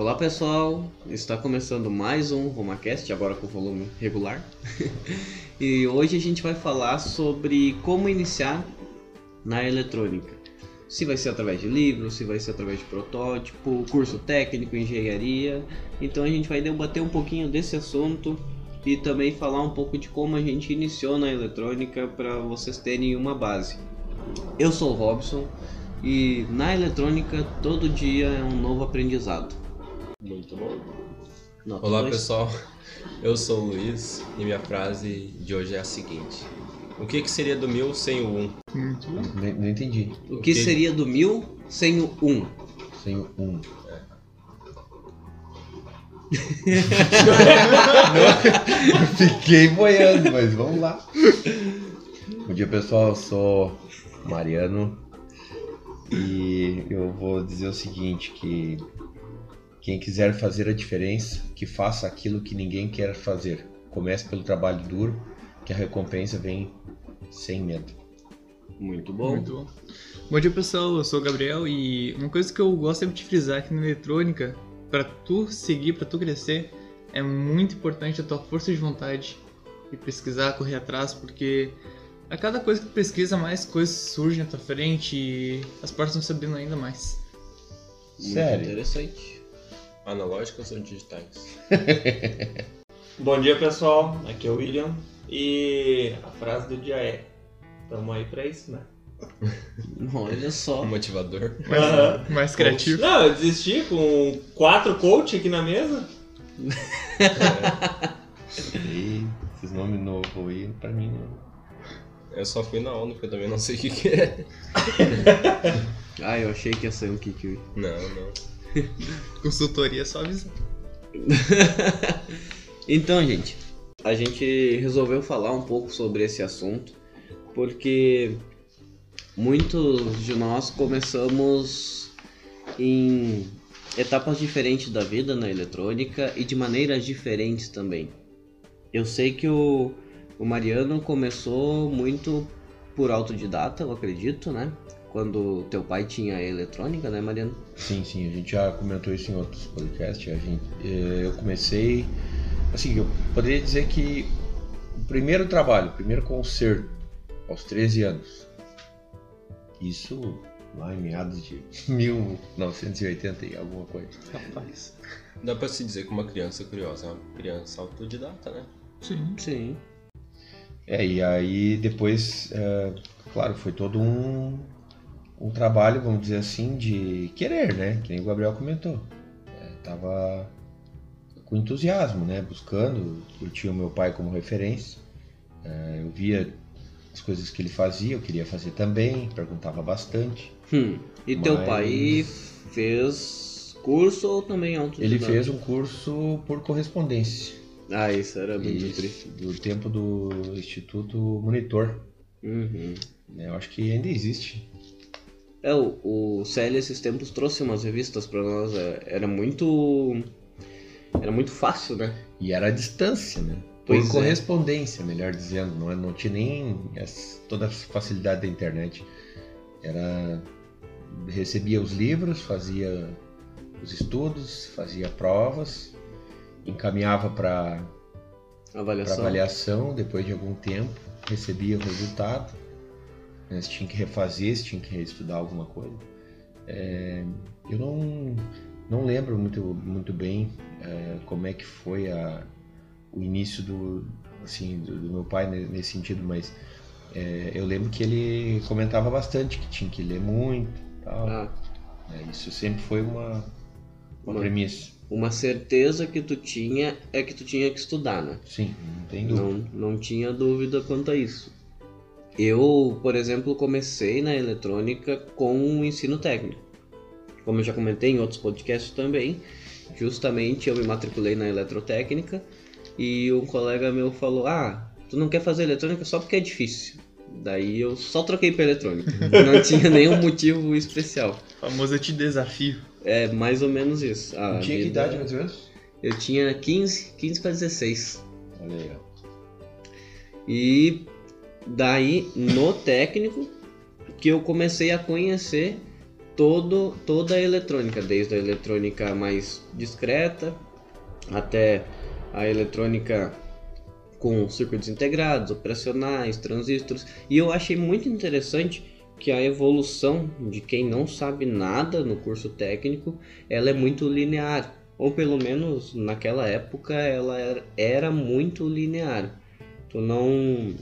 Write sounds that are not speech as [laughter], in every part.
Olá pessoal, está começando mais um RomaCast, agora com volume regular. [laughs] e hoje a gente vai falar sobre como iniciar na eletrônica. Se vai ser através de livro, se vai ser através de protótipo, curso técnico, engenharia. Então a gente vai debater um pouquinho desse assunto e também falar um pouco de como a gente iniciou na eletrônica para vocês terem uma base. Eu sou o Robson e na eletrônica todo dia é um novo aprendizado. Muito bom. Nota Olá dois. pessoal, eu sou o Luiz e minha frase de hoje é a seguinte: O que, que seria do mil sem o um? Não, não entendi. O que seria do mil sem o um? Sem o um. [laughs] Fiquei boiando, mas vamos lá. Bom dia pessoal, eu sou Mariano e eu vou dizer o seguinte, que quem quiser fazer a diferença, que faça aquilo que ninguém quer fazer. Comece pelo trabalho duro, que a recompensa vem sem medo. Muito bom. Muito bom. Bom dia pessoal, eu sou o Gabriel e uma coisa que eu gosto sempre de frisar aqui na eletrônica, pra tu seguir, pra tu crescer, é muito importante a tua força de vontade e pesquisar, correr atrás, porque a cada coisa que tu pesquisa, mais coisas surgem na tua frente e as portas vão se abrindo ainda mais. Muito Sério? interessante. Analógicas ou digitais? [laughs] Bom dia pessoal, aqui é o William e a frase do dia é Tamo aí pra isso, né? [laughs] Olha só. Motivador. Aham. Mais criativo. Não, eu desisti com quatro coach aqui na mesa. [laughs] E esses nomes novos aí, pra mim, não. Eu só fui na onda porque eu também não sei o que, que é. Ah, eu achei que ia ser um Kikui. Não, não. [laughs] Consultoria só avisar. [laughs] então, gente, a gente resolveu falar um pouco sobre esse assunto porque muitos de nós começamos em etapas diferentes da vida na eletrônica e de maneiras diferentes também. Eu sei que o, o Mariano começou muito por autodidata, eu acredito, né? Quando teu pai tinha eletrônica, né, Mariano? Sim, sim, a gente já comentou isso em outros podcasts. A gente, eh, eu comecei, assim, eu poderia dizer que o primeiro trabalho, o primeiro concerto, aos 13 anos. Isso lá em meados de [laughs] 1980 e alguma coisa. Rapaz. Dá pra se dizer que uma criança curiosa é uma criança autodidata, né? Sim. Sim. É, e aí depois, eh, claro, foi todo um, um trabalho, vamos dizer assim, de querer, né? Que nem o Gabriel comentou. Eh, tava com entusiasmo, né? Buscando. Eu tinha o meu pai como referência. Eh, eu via as coisas que ele fazia, eu queria fazer também, perguntava bastante. Hum. E teu Mas- pai fez curso ou também autodidata? Ele fez um curso por correspondência. Ah, isso era muito Isso, triste. do tempo do Instituto Monitor. Uhum. né? Eu acho que ainda existe. É, o, o CL esses tempos trouxe umas revistas pra nós. é, Era muito. Era muito fácil, né? E era a distância, né? Por Pois é. correspondência, melhor dizendo. Não, não tinha nem as- toda a facilidade da internet. Era. Recebia os livros, fazia os estudos, fazia provas, encaminhava para Avaliação. avaliação depois de algum tempo, recebia o resultado. Né? Se tinha que refazer, se tinha que reestudar alguma coisa. É, eu não, não lembro muito, muito bem é, como é que foi a, o início do, assim, do, do meu pai ne- nesse sentido, mas é, eu lembro que ele comentava bastante que tinha que ler muito. Tal, Ah, né? Isso sempre foi uma, uma Uma- premissa. uma certeza que tu tinha é que tu tinha que estudar, né? Sim, não tem dúvida. Não, não tinha dúvida quanto a isso. Eu, por exemplo, comecei na eletrônica com o ensino técnico. Como eu já comentei em outros podcasts também, justamente eu me matriculei na eletrotécnica e um colega meu falou: Ah, tu não quer fazer eletrônica só porque é difícil. Daí eu só troquei pra eletrônica. [laughs] Não tinha nenhum motivo especial. Famoso eu te desafio. É mais ou menos isso. A Tinha que idade mais ou menos? Eu tinha 15, 15 para 16. Olha aí, ó. E daí, no técnico, que eu comecei a conhecer todo, toda a eletrônica, desde a eletrônica mais discreta até a eletrônica com circuitos integrados, operacionais, transistores. E eu achei muito interessante que a evolução de quem não sabe nada no curso técnico, ela é muito linear, ou pelo menos naquela época ela era, era muito linear. Tu não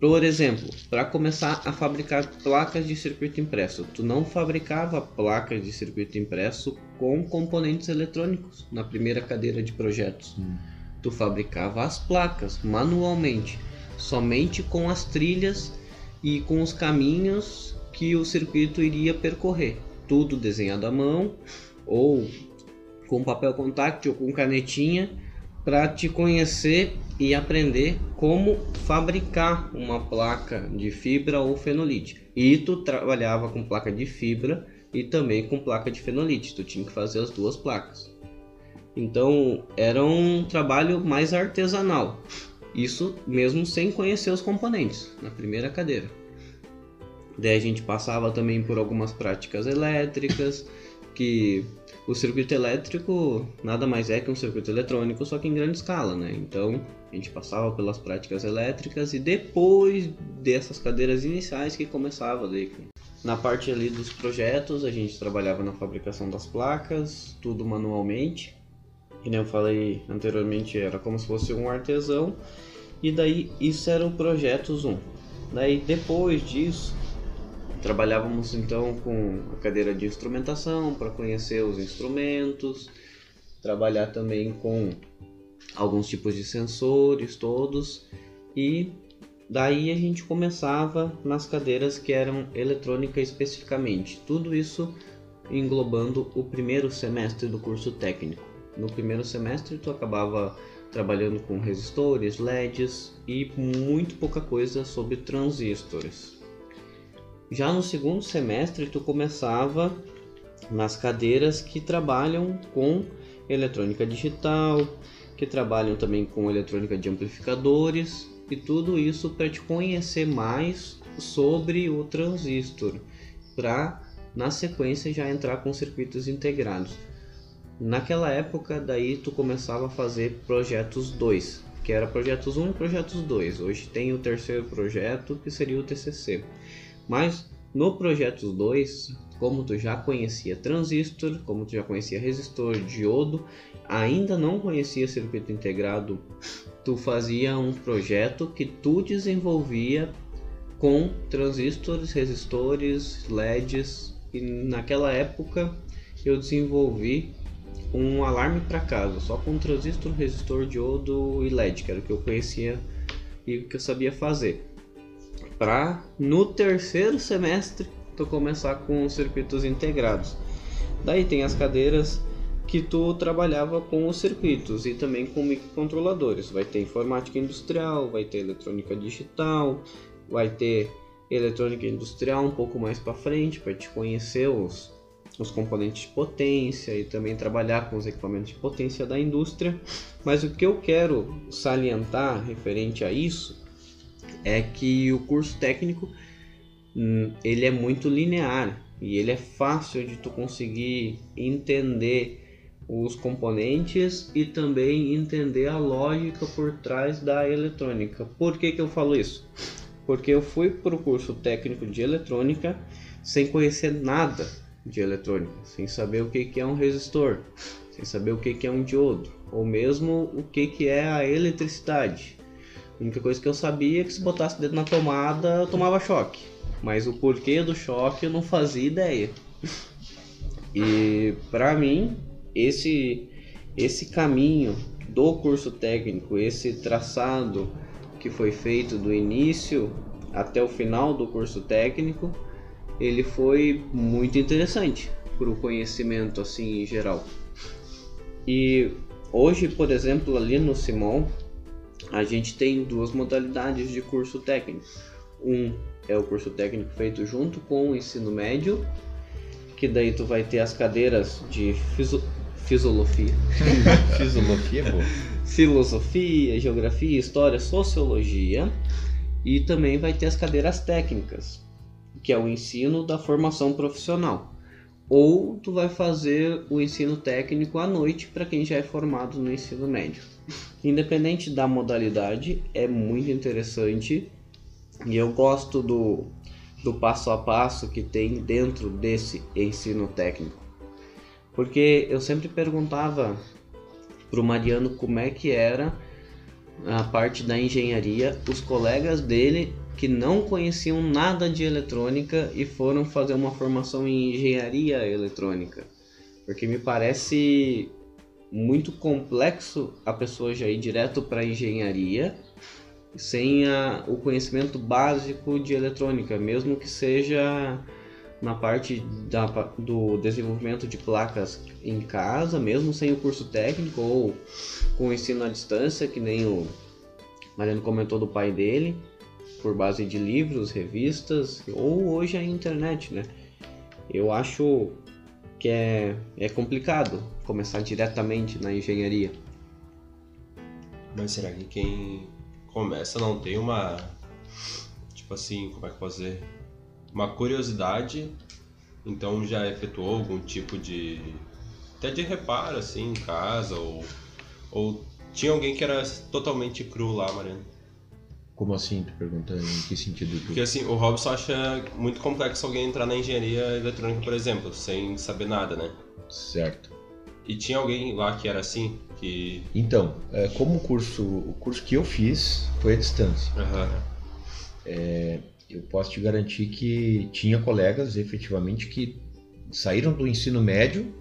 por exemplo, para começar a fabricar placas de circuito impresso, tu não fabricava placas de circuito impresso com componentes eletrônicos na primeira cadeira de projetos. Hum. Tu fabricava as placas manualmente, somente com as trilhas e com os caminhos que o circuito iria percorrer. Tudo desenhado à mão ou com papel contact ou com canetinha para te conhecer e aprender como fabricar uma placa de fibra ou fenolite. E tu trabalhava com placa de fibra e também com placa de fenolite, tu tinha que fazer as duas placas. Então era um trabalho mais artesanal, isso mesmo sem conhecer os componentes na primeira cadeira. Daí a gente passava também por algumas práticas elétricas, que o circuito elétrico nada mais é que um circuito eletrônico, só que em grande escala, né? Então a gente passava pelas práticas elétricas e depois dessas cadeiras iniciais que começava daí. Na parte ali dos projetos, a gente trabalhava na fabricação das placas, tudo manualmente. Que nem eu falei anteriormente, era como se fosse um artesão. E daí isso era o projeto Zoom. Daí depois disso, Trabalhávamos então com a cadeira de instrumentação para conhecer os instrumentos, trabalhar também com alguns tipos de sensores todos e daí a gente começava nas cadeiras que eram eletrônica especificamente. Tudo isso englobando o primeiro semestre do curso técnico. No primeiro semestre tu acabava trabalhando com resistores, LEDs e muito pouca coisa sobre transistores. Já no segundo semestre, tu começava nas cadeiras que trabalham com eletrônica digital, que trabalham também com eletrônica de amplificadores e tudo isso para te conhecer mais sobre o transistor, para na sequência já entrar com circuitos integrados. Naquela época, daí tu começava a fazer projetos 2, que era projetos 1 e projetos 2. Hoje tem o terceiro projeto, que seria o TCC. Mas no projeto 2, como tu já conhecia transistor, como tu já conhecia resistor, diodo, ainda não conhecia circuito integrado, tu fazia um projeto que tu desenvolvia com transistores, resistores, LEDs e naquela época eu desenvolvi um alarme para casa, só com transistor, resistor, diodo e LED, que era o que eu conhecia e o que eu sabia fazer para no terceiro semestre tu começar com os circuitos integrados. Daí tem as cadeiras que tu trabalhava com os circuitos e também com microcontroladores. Vai ter informática industrial, vai ter eletrônica digital, vai ter eletrônica industrial um pouco mais para frente para te conhecer os, os componentes de potência e também trabalhar com os equipamentos de potência da indústria. Mas o que eu quero salientar referente a isso é que o curso técnico hum, ele é muito linear e ele é fácil de tu conseguir entender os componentes e também entender a lógica por trás da eletrônica. Por que, que eu falo isso? Porque eu fui para o curso técnico de eletrônica sem conhecer nada de eletrônica, sem saber o que, que é um resistor, sem saber o que, que é um diodo, ou mesmo o que, que é a eletricidade. A única coisa que eu sabia é que se botasse o dedo na tomada, eu tomava choque. Mas o porquê do choque eu não fazia ideia. E para mim, esse esse caminho do curso técnico, esse traçado que foi feito do início até o final do curso técnico, ele foi muito interessante para o conhecimento assim em geral. E hoje, por exemplo, ali no Simon, a gente tem duas modalidades de curso técnico. Um é o curso técnico feito junto com o ensino médio, que daí tu vai ter as cadeiras de fiso... fisiologia. [laughs] Fisiologia é boa. Filosofia, geografia, história, sociologia. E também vai ter as cadeiras técnicas, que é o ensino da formação profissional. ou tu vai fazer o ensino técnico à noite para quem já é formado no ensino médio. Independente da modalidade, é muito interessante e eu gosto do, do passo a passo que tem dentro desse ensino técnico. Porque eu sempre perguntava pro Mariano como é que era a parte da engenharia, os colegas dele que não conheciam nada de eletrônica e foram fazer uma formação em engenharia eletrônica. Porque me parece muito complexo a pessoa já ir direto para engenharia sem a, o conhecimento básico de eletrônica, mesmo que seja na parte da, do desenvolvimento de placas em casa, mesmo sem o curso técnico ou com o ensino à distância, que nem o Mariano comentou do pai dele, por base de livros, revistas ou hoje a internet, né? Eu acho que é, é complicado começar diretamente na engenharia. Mas será que quem começa não tem uma. Tipo assim, como é que eu posso dizer? Uma curiosidade, então já efetuou algum tipo de. até de reparo assim em casa, ou. ou tinha alguém que era totalmente cru lá, Mariano? Como assim, tu perguntando em que sentido? Porque assim, o Robson acha muito complexo alguém entrar na engenharia eletrônica, por exemplo, sem saber nada, né? Certo. E tinha alguém lá que era assim, que... Então, é, como o curso, o curso que eu fiz foi à distância. Aham. Eu posso te garantir que tinha colegas, efetivamente, que saíram do ensino médio,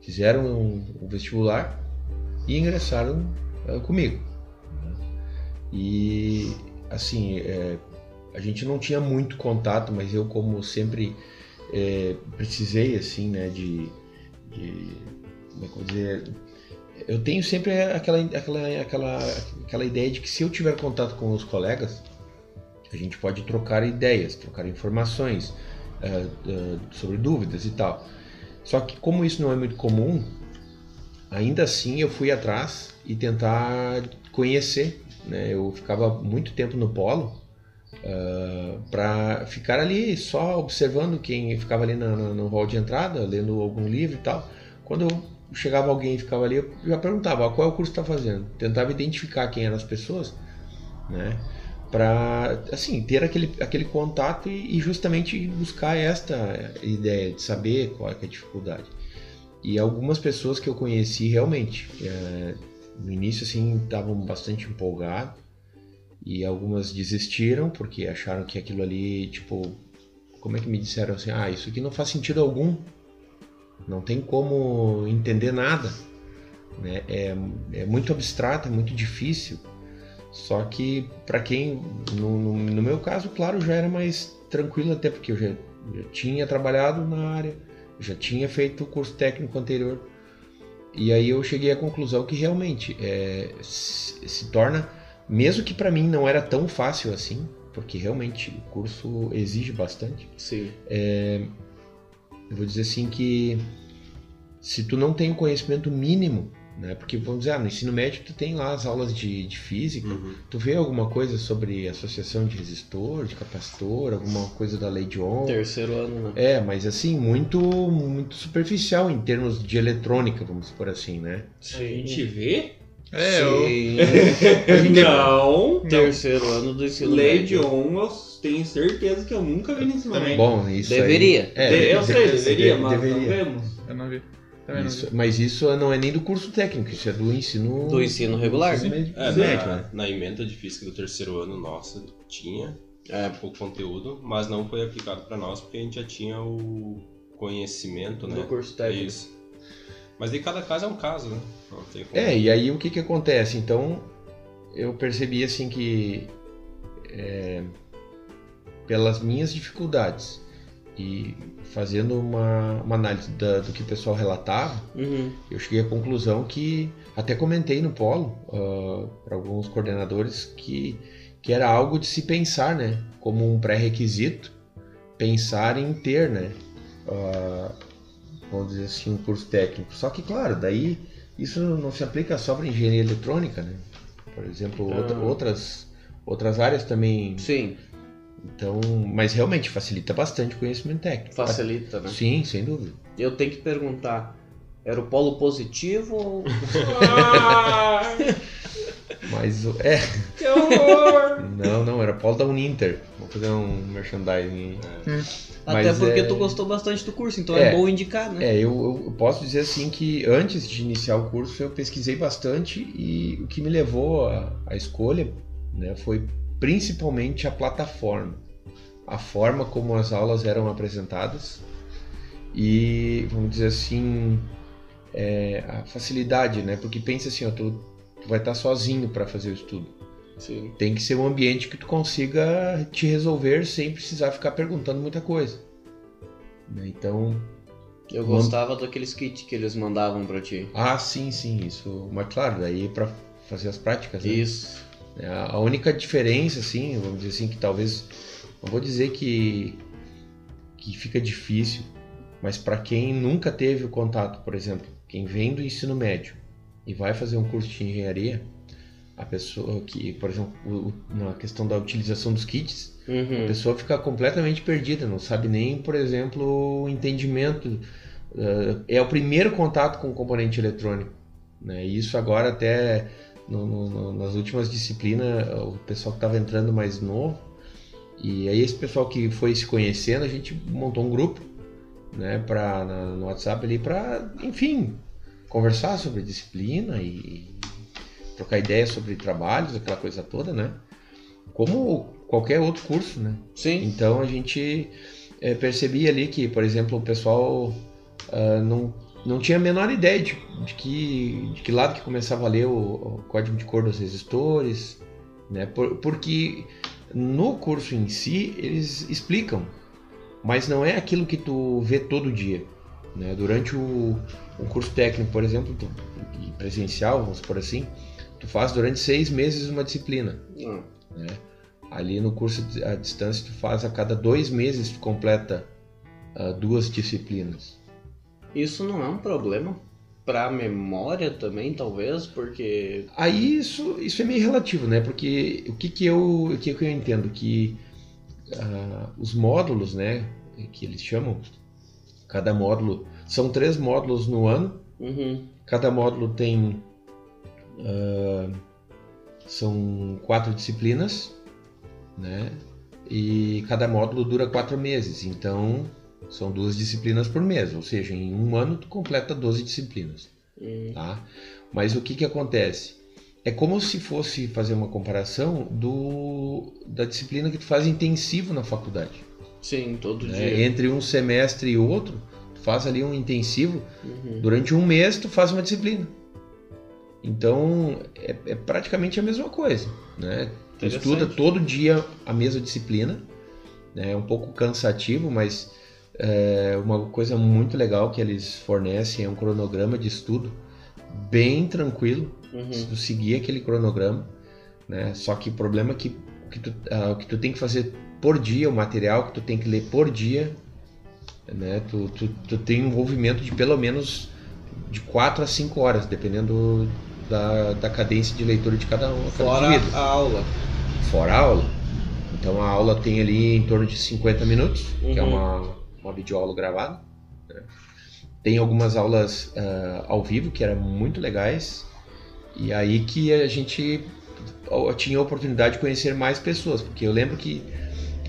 fizeram um, um vestibular e ingressaram é, comigo. né? E, assim, é, a gente não tinha muito contato, mas eu, como sempre é, precisei, assim, né, de, de como é eu dizer, eu tenho sempre aquela, aquela, aquela, aquela ideia de que se eu tiver contato com os colegas, a gente pode trocar ideias, trocar informações eh, eh, sobre dúvidas e tal. Só que como isso não é muito comum, ainda assim eu fui atrás e tentar conhecer. Né? Eu ficava muito tempo no polo para ficar ali só observando quem ficava ali na- na- no hall de entrada, lendo algum livro e tal. Quando eu chegava alguém e ficava ali, eu já perguntava "Ah, qual é o curso que está fazendo. Tentava identificar quem eram as pessoas, né? Para assim ter aquele, aquele contato e, e justamente buscar esta ideia de saber qual é, é a dificuldade. E algumas pessoas que eu conheci realmente eh, no início assim estavam bastante empolgados e algumas desistiram porque acharam que aquilo ali tipo como é que me disseram assim ah isso aqui não faz sentido algum não tem como entender nada né? é, é muito abstrato é muito difícil só que para quem no, no, no meu caso claro já era mais tranquilo até porque eu já, já tinha trabalhado na área já tinha feito o curso técnico anterior e aí eu cheguei à conclusão que realmente é, se, se torna mesmo que para mim não era tão fácil assim porque realmente o curso exige bastante Sim. Eu vou dizer assim que se tu não tem o conhecimento mínimo, né? Porque vamos dizer, ah, no ensino médio tu tem lá as aulas de, de física, Uhum. tu vê alguma coisa sobre associação de resistor, de capacitor, alguma coisa da lei de Ohm. Terceiro ano, né? É, mas assim, muito muito superficial em termos de eletrônica, vamos por assim, né? A gente vê? É, eu, Sim. [laughs] Não. Terceiro ano do ensino Lei de médio. On, eu tenho certeza que eu nunca vi no ensino Também. médio. Bom, isso Deveria. Aí, é, De- eu sei, de- deveria, de- mas deveria. não vemos. eu não vi. Também Isso- mas isso não é nem do curso técnico, isso é do ensino Do ensino regular. ensino médio, É, médio, na, né? na emenda de física do terceiro ano, nossa, tinha É. o conteúdo, mas não foi aplicado para nós porque a gente já tinha o conhecimento, né? Do curso técnico. Isso. Mas de cada caso é um caso, né? Não tem como. É, e aí o que que acontece? Então, eu percebi assim que é, pelas minhas dificuldades e fazendo uma, uma análise da- do que o pessoal relatava, Uhum. eu cheguei à conclusão que até comentei no polo para alguns coordenadores que, que era algo de se pensar, né? Como um pré-requisito, pensar em ter, né? ah, vamos dizer assim, um curso técnico. Só que, claro, daí isso não se aplica só para engenharia eletrônica, né? Por exemplo, outra- Ah. outras, outras áreas também Sim. Então, mas realmente facilita bastante o conhecimento técnico. Facilita, né? Sim, sem dúvida. Eu tenho que perguntar, era o polo positivo ou... [laughs] [laughs] Mas o- é, que horror! [laughs] não, não, era Paulo da Uninter. Vou fazer um merchandising. Até Mas porque é- tu gostou bastante do curso, então é, É. bom indicar, né? É, eu, eu posso dizer assim que antes de iniciar o curso eu pesquisei bastante e o que me levou à à escolha né, foi principalmente a plataforma, a forma como as aulas eram apresentadas e, vamos dizer assim, é, a facilidade, né? Porque pensa assim, ó, tu, tu vai estar sozinho para fazer o estudo. Sim. Tem que ser um ambiente que tu consiga te resolver sem precisar ficar perguntando muita coisa. né? Então, Eu gostava daqueles kits que eles mandavam pra ti. Ah, sim, sim, isso. Mas claro, daí para fazer as práticas. né? Isso. É, A única diferença, assim, vamos dizer assim, que talvez. Não vou dizer que, que fica difícil, mas para quem nunca teve o contato, por exemplo, quem vem do ensino médio e vai fazer um curso de engenharia, a pessoa que, por exemplo, o- na questão da utilização dos kits, a Uhum. pessoa fica completamente perdida, não sabe nem, por exemplo, o entendimento. eh, É o primeiro contato com o componente eletrônico. Né? E isso agora até no- no- nas últimas disciplinas, o pessoal que estava entrando mais novo, e aí esse pessoal que foi se conhecendo, a gente montou um grupo né, pra, na- no WhatsApp ali para, enfim, conversar sobre disciplina e trocar ideias sobre trabalhos, aquela coisa toda, né? Como qualquer outro curso, né? Sim. Então a gente eh, percebia ali que, por exemplo, o pessoal ah, não, não tinha a menor ideia de, de que, de que lado que começava a ler o, o código de cor dos resistores, né? Por- porque no curso em si eles explicam, mas não é aquilo que tu vê todo dia. Né? Durante o, o curso técnico, por exemplo, tu, presencial, vamos por assim, tu faz durante seis meses uma disciplina. Ah, né? Ali no curso à distância tu faz a cada dois meses tu completa ah, duas disciplinas. Isso não é um problema pra memória também, talvez, porque. Aí isso, isso é meio relativo, né? Porque o que que eu, o que que eu entendo que ah, os módulos, né, que eles chamam, cada módulo são três módulos no ano. Uhum. Cada módulo tem ah, são quatro disciplinas, né? E cada módulo dura quatro meses, então são duas disciplinas por mês, ou seja, em um ano tu completa 12 disciplinas, Hum, tá? Mas o que que acontece? É como se fosse fazer uma comparação do da disciplina que tu faz intensivo na faculdade. Sim, todo né? dia. Entre um semestre e outro, faz ali um intensivo Uhum. Durante um mês tu faz uma disciplina. Então é, é praticamente a mesma coisa, né? Tu estuda todo dia a mesma disciplina, né? É um pouco cansativo, mas é uma coisa muito legal que eles fornecem é um cronograma de estudo bem tranquilo, se Uhum. tu seguir aquele cronograma, né? Só que o problema é que o que tu, ah, o que tu tem que fazer por dia, o material que tu tem que ler por dia, né? Tu, tu, tu tem um envolvimento de pelo menos de 4 a 5 horas, dependendo da, da cadência de leitura de cada um. cada Fora indivíduo. a aula. Fora a aula. Então a aula tem ali em torno de 50 minutos, que é Uhum. uma, uma videoaula gravada. né? Tem algumas aulas ah, ao vivo que eram muito legais. E aí que a gente tinha a oportunidade de conhecer mais pessoas, porque eu lembro que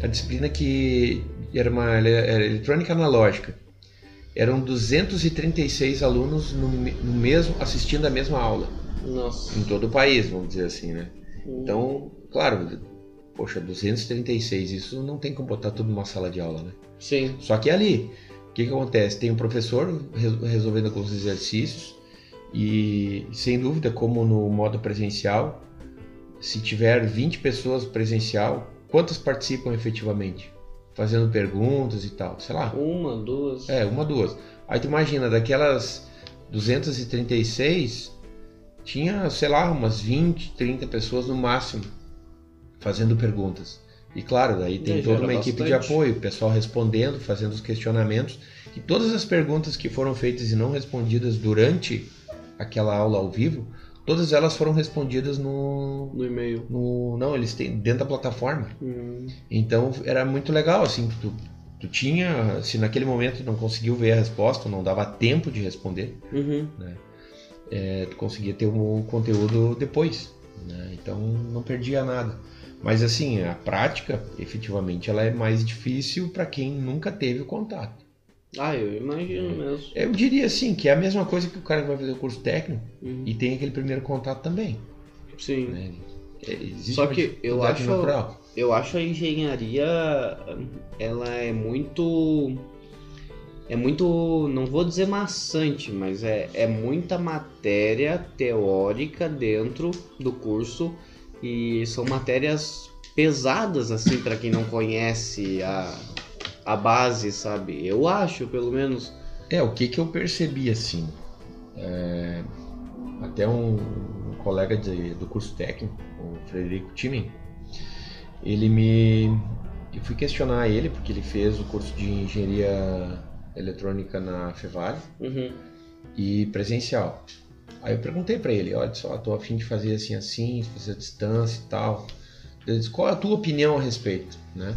a disciplina que era uma era eletrônica analógica. Eram 236 alunos no, no mesmo assistindo a mesma aula Nossa. em todo o país, vamos dizer assim, né? Hum. Então, claro, poxa, 236, isso não tem como botar tudo numa sala de aula, né? Sim. Só que ali, o que, que acontece? Tem um professor re- resolvendo alguns exercícios e, sem dúvida, como no modo presencial, se tiver 20 pessoas presencial, quantas participam efetivamente? Fazendo perguntas e tal, sei lá. Uma, duas. É, uma, duas. Aí tu imagina, daquelas 236, tinha, sei lá, umas 20, 30 pessoas no máximo fazendo perguntas. E claro, daí tem É, toda uma equipe de bastante. apoio, o pessoal respondendo, fazendo os questionamentos. E todas as perguntas que foram feitas e não respondidas durante aquela aula ao vivo, todas elas foram respondidas no, No e-mail. no não, eles têm dentro da plataforma. Hum, Então era muito legal, assim, tu, tu tinha, se naquele momento não conseguiu ver a resposta, não dava tempo de responder, Uhum. é, tu conseguia ter o conteúdo depois, né? Então não perdia nada. Mas assim, a prática, efetivamente, ela é mais difícil para quem nunca teve o contato. Ah, eu imagino mesmo. Eu diria assim, que é a mesma coisa que o cara que vai fazer o curso técnico Uhum. e tem aquele primeiro contato também, Sim. né? É, existe Só que eu acho- natural. Eu acho a engenharia ela é muito é muito, não vou dizer maçante, mas é, é muita matéria teórica dentro do curso e são matérias pesadas assim para quem não conhece a, a base, sabe? Eu acho, pelo menos. É, o que que eu percebi assim, é, até um, um colega de- do curso técnico, o Frederico Timen, ele me, eu fui questionar ele porque ele fez o curso de engenharia eletrônica na Fevale Uhum. e presencial. Aí eu perguntei pra ele, olha só, tô a fim de fazer assim assim, fazer a distância e tal. Ele disse, qual é a tua opinião a respeito, né?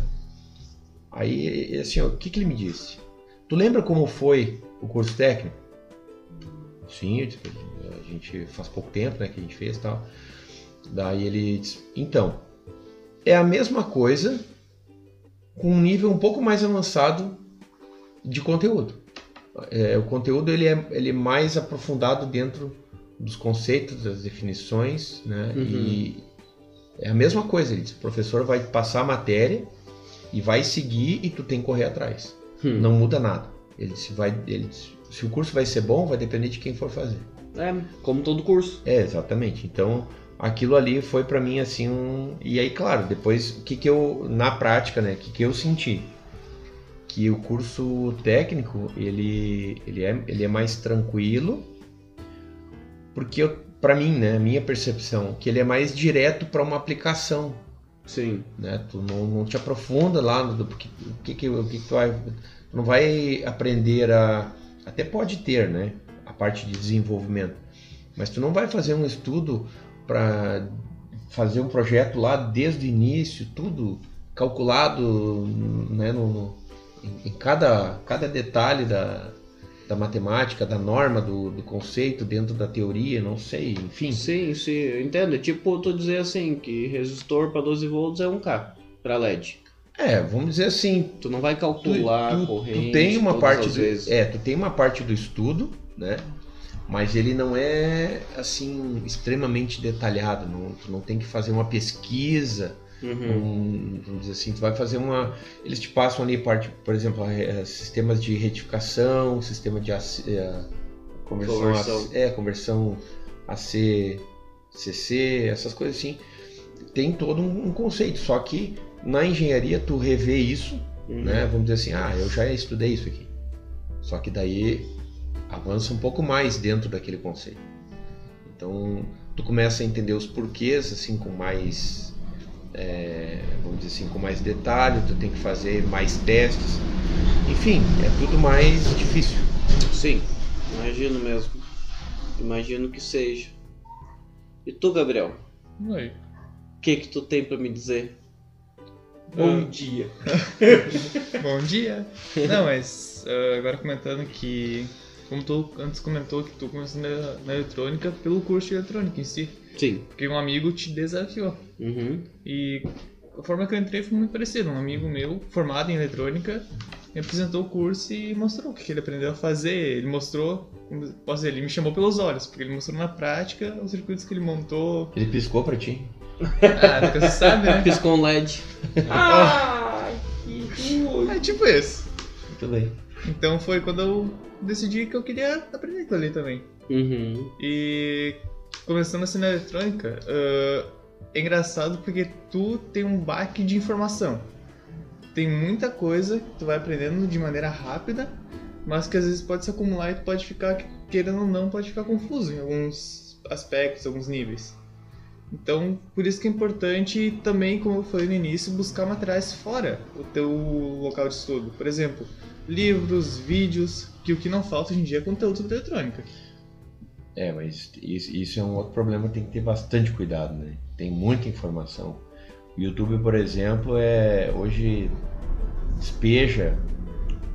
Aí, assim, o que que ele me disse? Tu lembra como foi o curso técnico? Sim, disse, a gente faz pouco tempo, né, que a gente fez e tal. Daí ele disse, então, é a mesma coisa com um nível um pouco mais avançado de conteúdo. É, o conteúdo ele é, ele é mais aprofundado dentro dos conceitos, das definições, né? Uhum. E é a mesma coisa, ele diz, o professor vai passar a matéria e vai seguir e tu tem que correr atrás. Hum. Não muda nada. Ele disse, vai, ele se o curso vai ser bom, vai depender de quem for fazer. É, como todo curso. É, exatamente. Então, aquilo ali foi pra mim assim um. E aí, claro, depois, o que que eu, na prática, né, o que que eu senti? Que o curso técnico, ele, ele, é, ele é mais tranquilo, porque pra mim, né, minha percepção, que ele é mais direto para uma aplicação, Sim. né? Tu não, não te aprofunda lá no do- porque, o que que, o que que tu vai, tu não vai aprender a até pode ter, né? A parte de desenvolvimento, mas tu não vai fazer um estudo para fazer um projeto lá desde o início, tudo calculado, né? No, no- em, em cada cada detalhe da da matemática, da norma, do, do conceito dentro da teoria, não sei, enfim. Sim, sim, eu entendo. É tipo tu dizer assim que resistor para 12 volts é 1K para LED. É, vamos dizer assim, Tu não vai tu, calcular tu- tu corrente tem uma parte do, vezes. é, tu tem uma parte do estudo, né? Mas ele não é assim extremamente detalhado, não, tu não tem que fazer uma pesquisa, Uhum. um, vamos dizer assim, tu vai fazer uma, eles te passam ali parte, por exemplo, sistemas de retificação, sistema de AC, eh, conversão, Conversão. É, conversão AC, CC, essas coisas assim. Tem todo um, um conceito, só que na engenharia tu revê isso Uhum. né? Vamos dizer assim, ah, eu já estudei isso aqui. Só que daí avança um pouco mais dentro daquele conceito. Então, tu começa a entender os porquês assim com mais é, vamos dizer assim, com mais detalhe, tu tem que fazer mais testes. Enfim, é tudo mais difícil. Sim, imagino mesmo. Imagino que seja. E tu, Gabriel? Oi. O que que tu tem pra me dizer? Bom Ah. dia. [laughs] Bom dia! Não, mas ah, agora comentando que, como tu antes comentou, que tu começou na, na eletrônica pelo curso de eletrônica em si, Sim. porque um amigo te desafiou. Uhum. E a forma que eu entrei foi muito parecida. Um amigo meu, formado em eletrônica, me apresentou o curso e mostrou o que ele aprendeu a fazer. Ele mostrou, posso dizer, ele me chamou pelos olhos, porque ele mostrou na prática os circuitos que ele montou. Ele piscou pra ti. Ah, nunca se sabe, né? Piscou um LED. Ai, que ruim. É tipo isso. Muito bem. Então foi quando eu decidi que eu queria aprender aquilo ali também. Uhum. E começando assim na eletrônica, ah, é engraçado porque tu tem um baque de informação. Tem muita coisa que tu vai aprendendo de maneira rápida, mas que às vezes pode se acumular e tu pode ficar, querendo ou não, pode ficar confuso em alguns aspectos, alguns níveis. Então, por isso que é importante também, como eu falei no início, buscar materiais fora o teu local de estudo. Por exemplo, livros, vídeos, que o que não falta hoje em dia é conteúdo sobre eletrônica. É, mas isso, isso é um outro problema, tem que ter bastante cuidado, né? Tem muita informação. O YouTube, por exemplo, é hoje despeja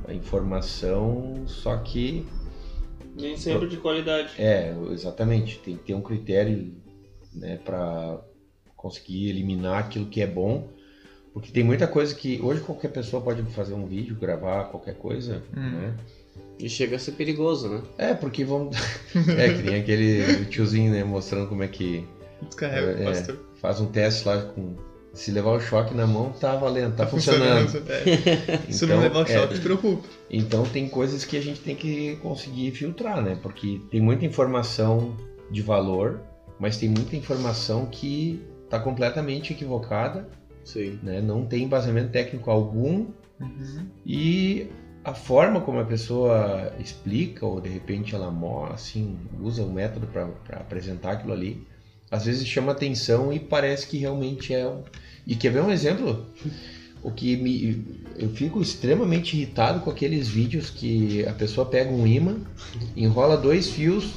a informação, só que Nem sempre de qualidade. é, exatamente, tem que ter um critério, né, para conseguir eliminar aquilo que é bom, porque tem muita coisa que hoje qualquer pessoa pode fazer um vídeo, gravar qualquer coisa, Hum. né? E chega a ser perigoso, né? É, porque vamos. [laughs] é, que nem aquele tiozinho, né? Mostrando como é que Descarrega o É. pastor. faz um teste lá com. Se levar o choque na mão, tá valendo, tá, funcionando. É. [laughs] Se não Então, levar o é. choque, te preocupa. Então tem coisas que a gente tem que conseguir filtrar, né? Porque tem muita informação de valor, mas tem muita informação que tá completamente equivocada, Sim. né? Não tem embasamento técnico algum Uhum. E a forma como a pessoa explica, ou de repente ela mostra, assim, usa o método para apresentar aquilo ali, às vezes chama atenção e parece que realmente é um. E quer ver um exemplo? O que me. Eu fico extremamente irritado com aqueles vídeos que a pessoa pega um imã, enrola dois fios,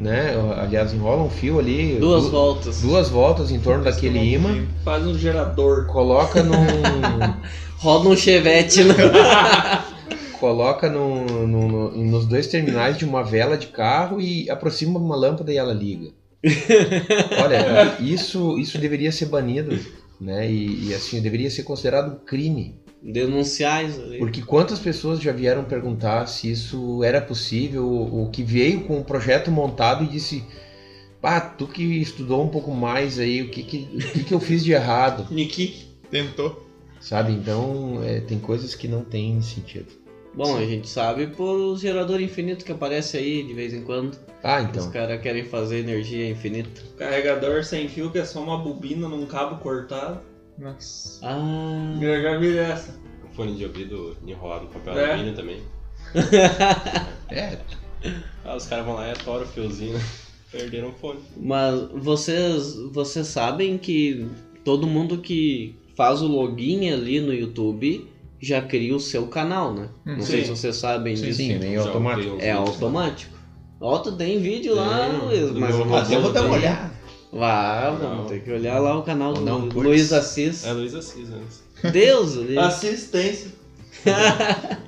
né? Aliás, enrola um fio ali. Duas du- voltas. duas voltas em torno daquele imã, Faz um gerador. coloca num. [laughs] Roda um chevette, né? [laughs] coloca no, no- no- nos dois terminais de uma vela de carro e aproxima uma lâmpada e ela liga. [laughs] Olha, isso, isso deveria ser banido, né? E, e, assim, deveria ser considerado um crime. Denunciar isso ali. Porque quantas pessoas já vieram perguntar se isso era possível, ou que veio com o projeto montado e disse. Ah, tu que estudou um pouco mais aí, o que, que, o que, que eu fiz de errado? [laughs] Niki. Tentou. Sabe? Então, é, tem coisas que não tem sentido. Bom, a gente sabe por gerador infinito que aparece aí de vez em quando. Ah, Os então. caras querem fazer energia infinita. Carregador sem fio, que é só uma bobina num cabo cortado. Nossa. Ah. Vi essa. Fone de ouvido enrolado no papel É. alumínio também. [laughs] É, Ah, os caras vão lá e atoram o fiozinho. Perderam o fone. Mas vocês, vocês sabem que todo mundo que faz o login ali no YouTube já cria o seu canal, né? Não Hum, sei sim. se vocês sabem sim, disso. sim, Já automático. É automático. Ó, tu tem vídeo lá, Luiz, mas eu vou, dar uma olhada. Vá, Não. vamos ter que olhar lá o canal do curso. Luiz Assis. É Luiz Assis antes. Deus, ali. [laughs] Assistência. [laughs]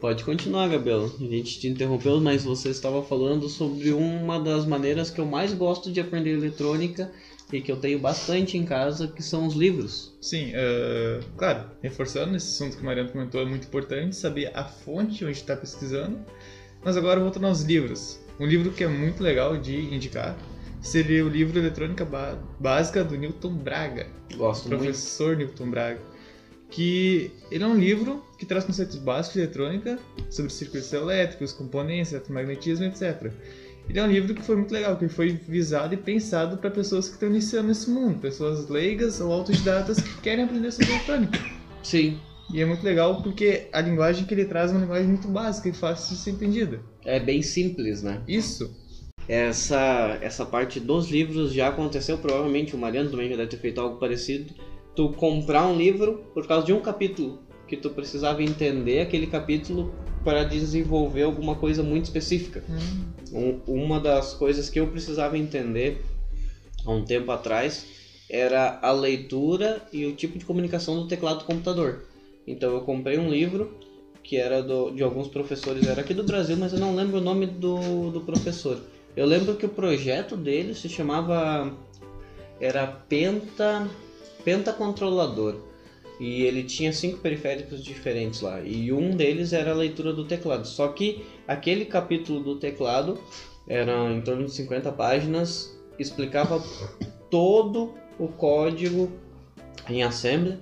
Pode continuar, Gabriel. A gente te interrompeu, mas você estava falando sobre uma das maneiras que eu mais gosto de aprender eletrônica e que eu tenho bastante em casa, que são os livros. Sim, eh, claro, reforçando esse assunto que o Mariano comentou, é muito importante saber a fonte onde está pesquisando. Mas agora voltando aos livros. Um livro que é muito legal de indicar seria o livro Eletrônica Ba- Básica do Newton Braga, Gosto muito. professor Newton Braga. Que ele é um livro que traz conceitos básicos de eletrônica sobre circuitos elétricos, componentes, eletromagnetismo, etc. Ele é um livro que foi muito legal, que foi visado e pensado para pessoas que estão iniciando nesse mundo, pessoas leigas ou autodidatas que querem aprender sobre eletrônica. Sim, E é muito legal porque a linguagem que ele traz é uma linguagem muito básica e fácil de ser entendida. é bem simples, né? Isso. Essa, essa parte dos livros já aconteceu, provavelmente o Mariano também já deve ter feito algo parecido. Tu comprar um livro por causa de um capítulo, que tu precisava entender aquele capítulo para desenvolver alguma coisa muito específica. Um- uma das coisas que eu precisava entender há um tempo atrás era a leitura e o tipo de comunicação do teclado do computador. Então eu comprei um livro que era do- de alguns professores, era aqui do Brasil, mas eu não lembro o nome do, do professor. Eu lembro que o projeto dele se chamava era Penta Penta Controlador. E ele tinha cinco periféricos diferentes lá. E um deles era a leitura do teclado. Só que aquele capítulo do teclado era em torno de 50 páginas, explicava todo o código em Assembly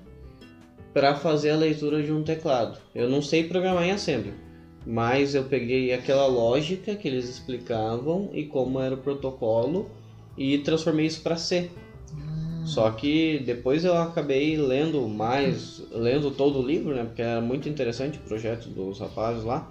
para fazer a leitura de um teclado. Eu não sei programar em Assembly, mas eu peguei aquela lógica que eles explicavam e como era o protocolo e transformei isso para C. Só que depois eu acabei lendo mais, lendo todo o livro, né? Porque era muito interessante o projeto dos rapazes lá.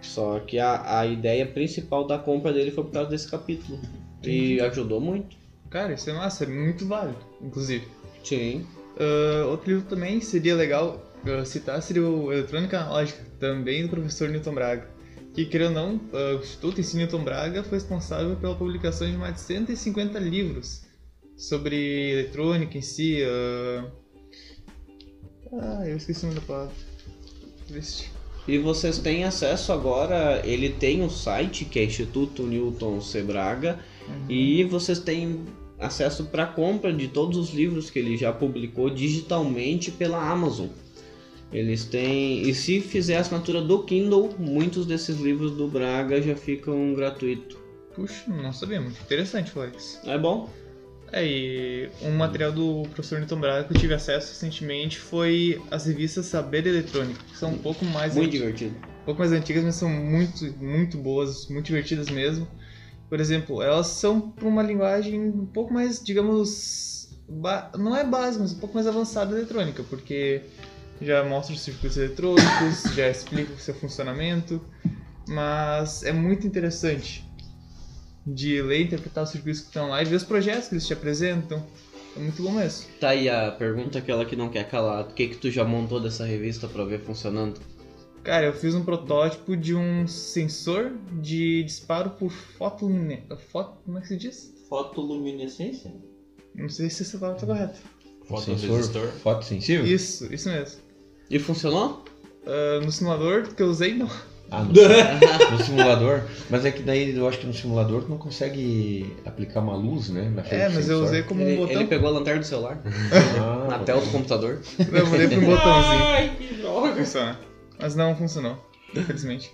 Só que a, a ideia principal da compra dele foi por causa desse capítulo. E ajudou muito. Cara, isso é massa, é muito válido, inclusive. Sim. Ah, outro livro também seria legal ah, citar seria o Eletrônica Analógica, também do professor Newton Braga. que, querendo ou não, o Instituto Ensino Newton Braga foi responsável pela publicação de mais de 150 livros sobre eletrônica em si. ah, Ah, eu esqueci o nome da palavra. Triste. E vocês têm acesso agora, ele tem um site que é Instituto Newton Sebraga e vocês têm acesso para compra de todos os livros que ele já publicou digitalmente pela Amazon. Eles têm, e se fizer a assinatura do Kindle, muitos desses livros do Braga já ficam gratuitos. Puxa, não sabia, muito interessante isso. É bom? É, e um material do professor Newton Braga que eu tive acesso recentemente foi as revistas Saber Eletrônico, que são um pouco mais Muito anti- divertido. um pouco mais antigas, mas são muito, muito boas, muito divertidas mesmo. Por exemplo, elas são para uma linguagem um pouco mais, digamos, ba- não é básica, mas um pouco mais avançada da eletrônica, porque já mostra os circuitos eletrônicos, já explica o seu funcionamento, mas é muito interessante de ler e interpretar os circuitos que estão lá e ver os projetos que eles te apresentam. É muito bom mesmo. Tá aí a pergunta aquela que não quer calar. O que que tu já montou dessa revista pra ver funcionando? Cara, eu fiz um protótipo de um sensor de disparo por fotolumine... Foto... Como é que se diz? Fotoluminescência? Não sei se essa palavra tá correta. Fotoresistor. Sensor fotossensível? Isso, isso mesmo. E funcionou? Ah, no simulador que eu usei, não. Ah, no, [laughs] no simulador. Mas é que daí eu acho que no simulador tu não consegue aplicar uma luz, né? É, mas eu usei como um ele, botão. ele pegou a lanterna do celular Ah, na tela do computador. Eu mudei pra um botãozinho. [laughs] Ai, que droga! Funciona. Mas não funcionou, infelizmente.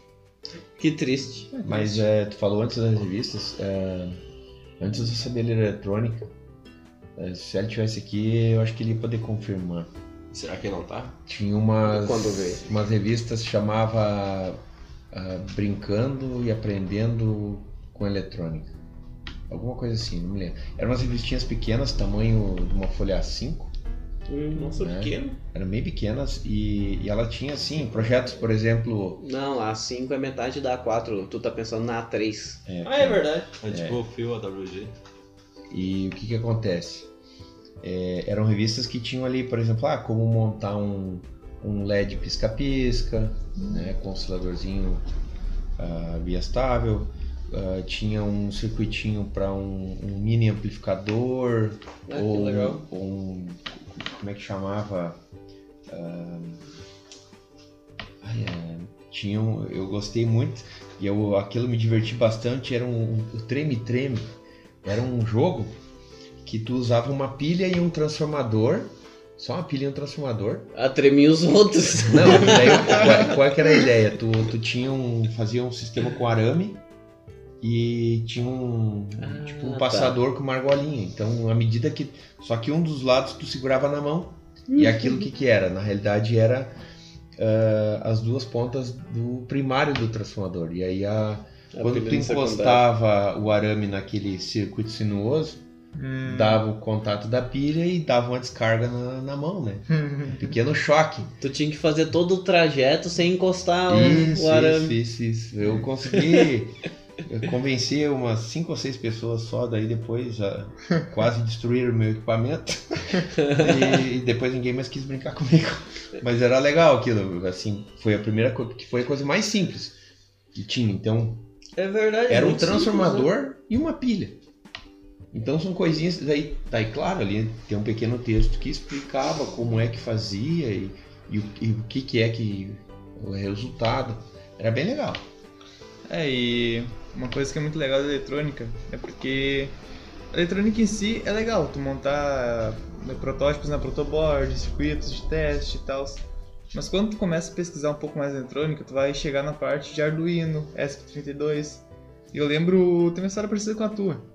Que triste. Mas é, tu falou antes das revistas, é, antes de eu saber ler eletrônica, é, se ele tivesse aqui, eu acho que ele ia poder confirmar. Será que não tá? Tinha umas, Quando veio. umas revistas que chamava ah, Brincando e Aprendendo com Eletrônica. Alguma coisa assim, não me lembro. Eram umas revistinhas pequenas, tamanho de uma folha A5. Nossa, É. pequeno. Eram bem pequenas e, e ela tinha, assim, projetos, por exemplo... Não, a 5 é metade da A4. Tu tá pensando na A3. é, Ah, é verdade. É tipo o fio AWG. E o que que acontece? É, eram revistas que tinham ali, por exemplo, ah, como montar um, um LED pisca-pisca, né, com osciladorzinho ah, biestável. Ah, tinha um circuitinho para um, um mini amplificador Ah, ou, ou um como é que chamava ai, é, tinha um, eu gostei muito e eu, aquilo me diverti bastante era um, um treme treme era um jogo que tu usava uma pilha e um transformador só uma pilha e um transformador A tremia os outros. não, [laughs] daí, qual, qual é que era a ideia? Tu, tu tinha um, fazia um sistema com arame e tinha um Ah, tipo um tá. passador com uma argolinha. Então, à medida que só que um dos lados tu segurava na mão e aquilo que que era? Na realidade era ah, as duas pontas do primário do transformador. E aí a, A quando tu secundário. encostava o arame naquele circuito sinuoso, Hum. dava o contato da pilha e dava uma descarga na, na mão, né? Um pequeno choque. Tu tinha que fazer todo o trajeto sem encostar o- Isso, o arame. isso, isso, isso. Eu consegui convencer umas cinco ou seis pessoas só, daí depois já quase destruíram o meu equipamento. [laughs] e, depois ninguém mais quis brincar comigo. Mas era legal aquilo, assim, foi a primeira coisa, que foi a coisa mais simples que tinha. Então, É verdade. era um muito simples, transformador né? e uma pilha. Então são coisinhas, daí, daí claro, ali tem um pequeno texto que explicava como é que fazia e, e, o, e o que, que é que o resultado. Era bem legal. É, e uma coisa que é muito legal da eletrônica é porque a eletrônica em si é legal, tu montar protótipos na protoboard, circuitos de teste e tal. Mas quando tu começa a pesquisar um pouco mais de eletrônica, tu vai chegar na parte de Arduino, ESP32. E eu lembro, tem uma história parecida com a tua.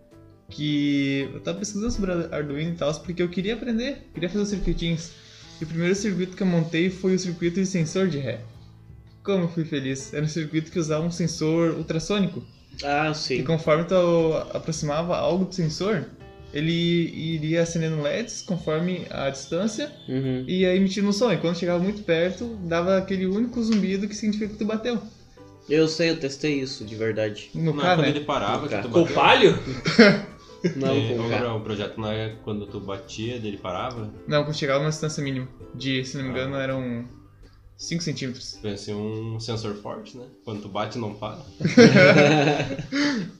Que eu tava pesquisando sobre Arduino e tal, porque eu queria aprender, queria fazer os circuitinhos. E o primeiro circuito que eu montei foi o circuito de sensor de ré. Como eu fui feliz! Era um circuito que usava um sensor ultrassônico. Ah, E sim. conforme tu aproximava algo do sensor, ele iria acendendo LEDs conforme a distância Uhum. e ia emitindo um som. E quando chegava muito perto, dava aquele único zumbido que significa que tu bateu. Eu sei, eu testei isso, de verdade. No Não, K, quando né? ele parava, No que tu Com bateu. palho? [laughs] Não, É, era um projeto na época quando tu batia, dele parava. Não, quando chegava uma distância mínima. De, se não me engano, eram 5 centímetros. Pense um sensor forte, né? Quando tu bate, não para. [laughs]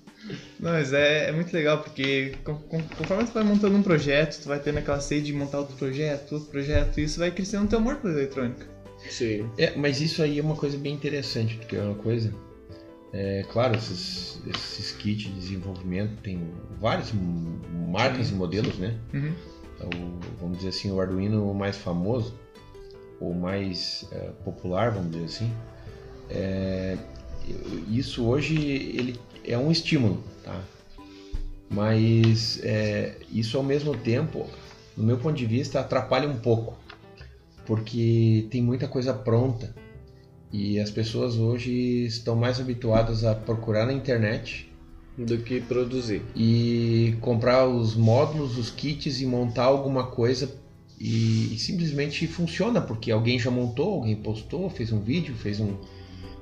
Não, mas é, é muito legal, porque conforme tu vai montando um projeto, tu vai tendo aquela sede de montar outro projeto, outro projeto, e isso vai crescendo o teu amor pela eletrônica. Sim. É, mas isso aí é uma coisa bem interessante, porque é uma coisa. É claro, esses, esses kits de desenvolvimento tem várias marcas Sim, e modelos, né? Uhum. Então, vamos dizer assim, o Arduino mais famoso, ou mais é, popular, vamos dizer assim. É, isso hoje ele é um estímulo, tá? Mas é, isso ao mesmo tempo, no meu ponto de vista, atrapalha um pouco, porque tem muita coisa pronta e as pessoas hoje estão mais habituadas a procurar na internet Do que produzir. e comprar os módulos, os kits e montar alguma coisa e, e simplesmente funciona porque alguém já montou, alguém postou, fez um vídeo, fez um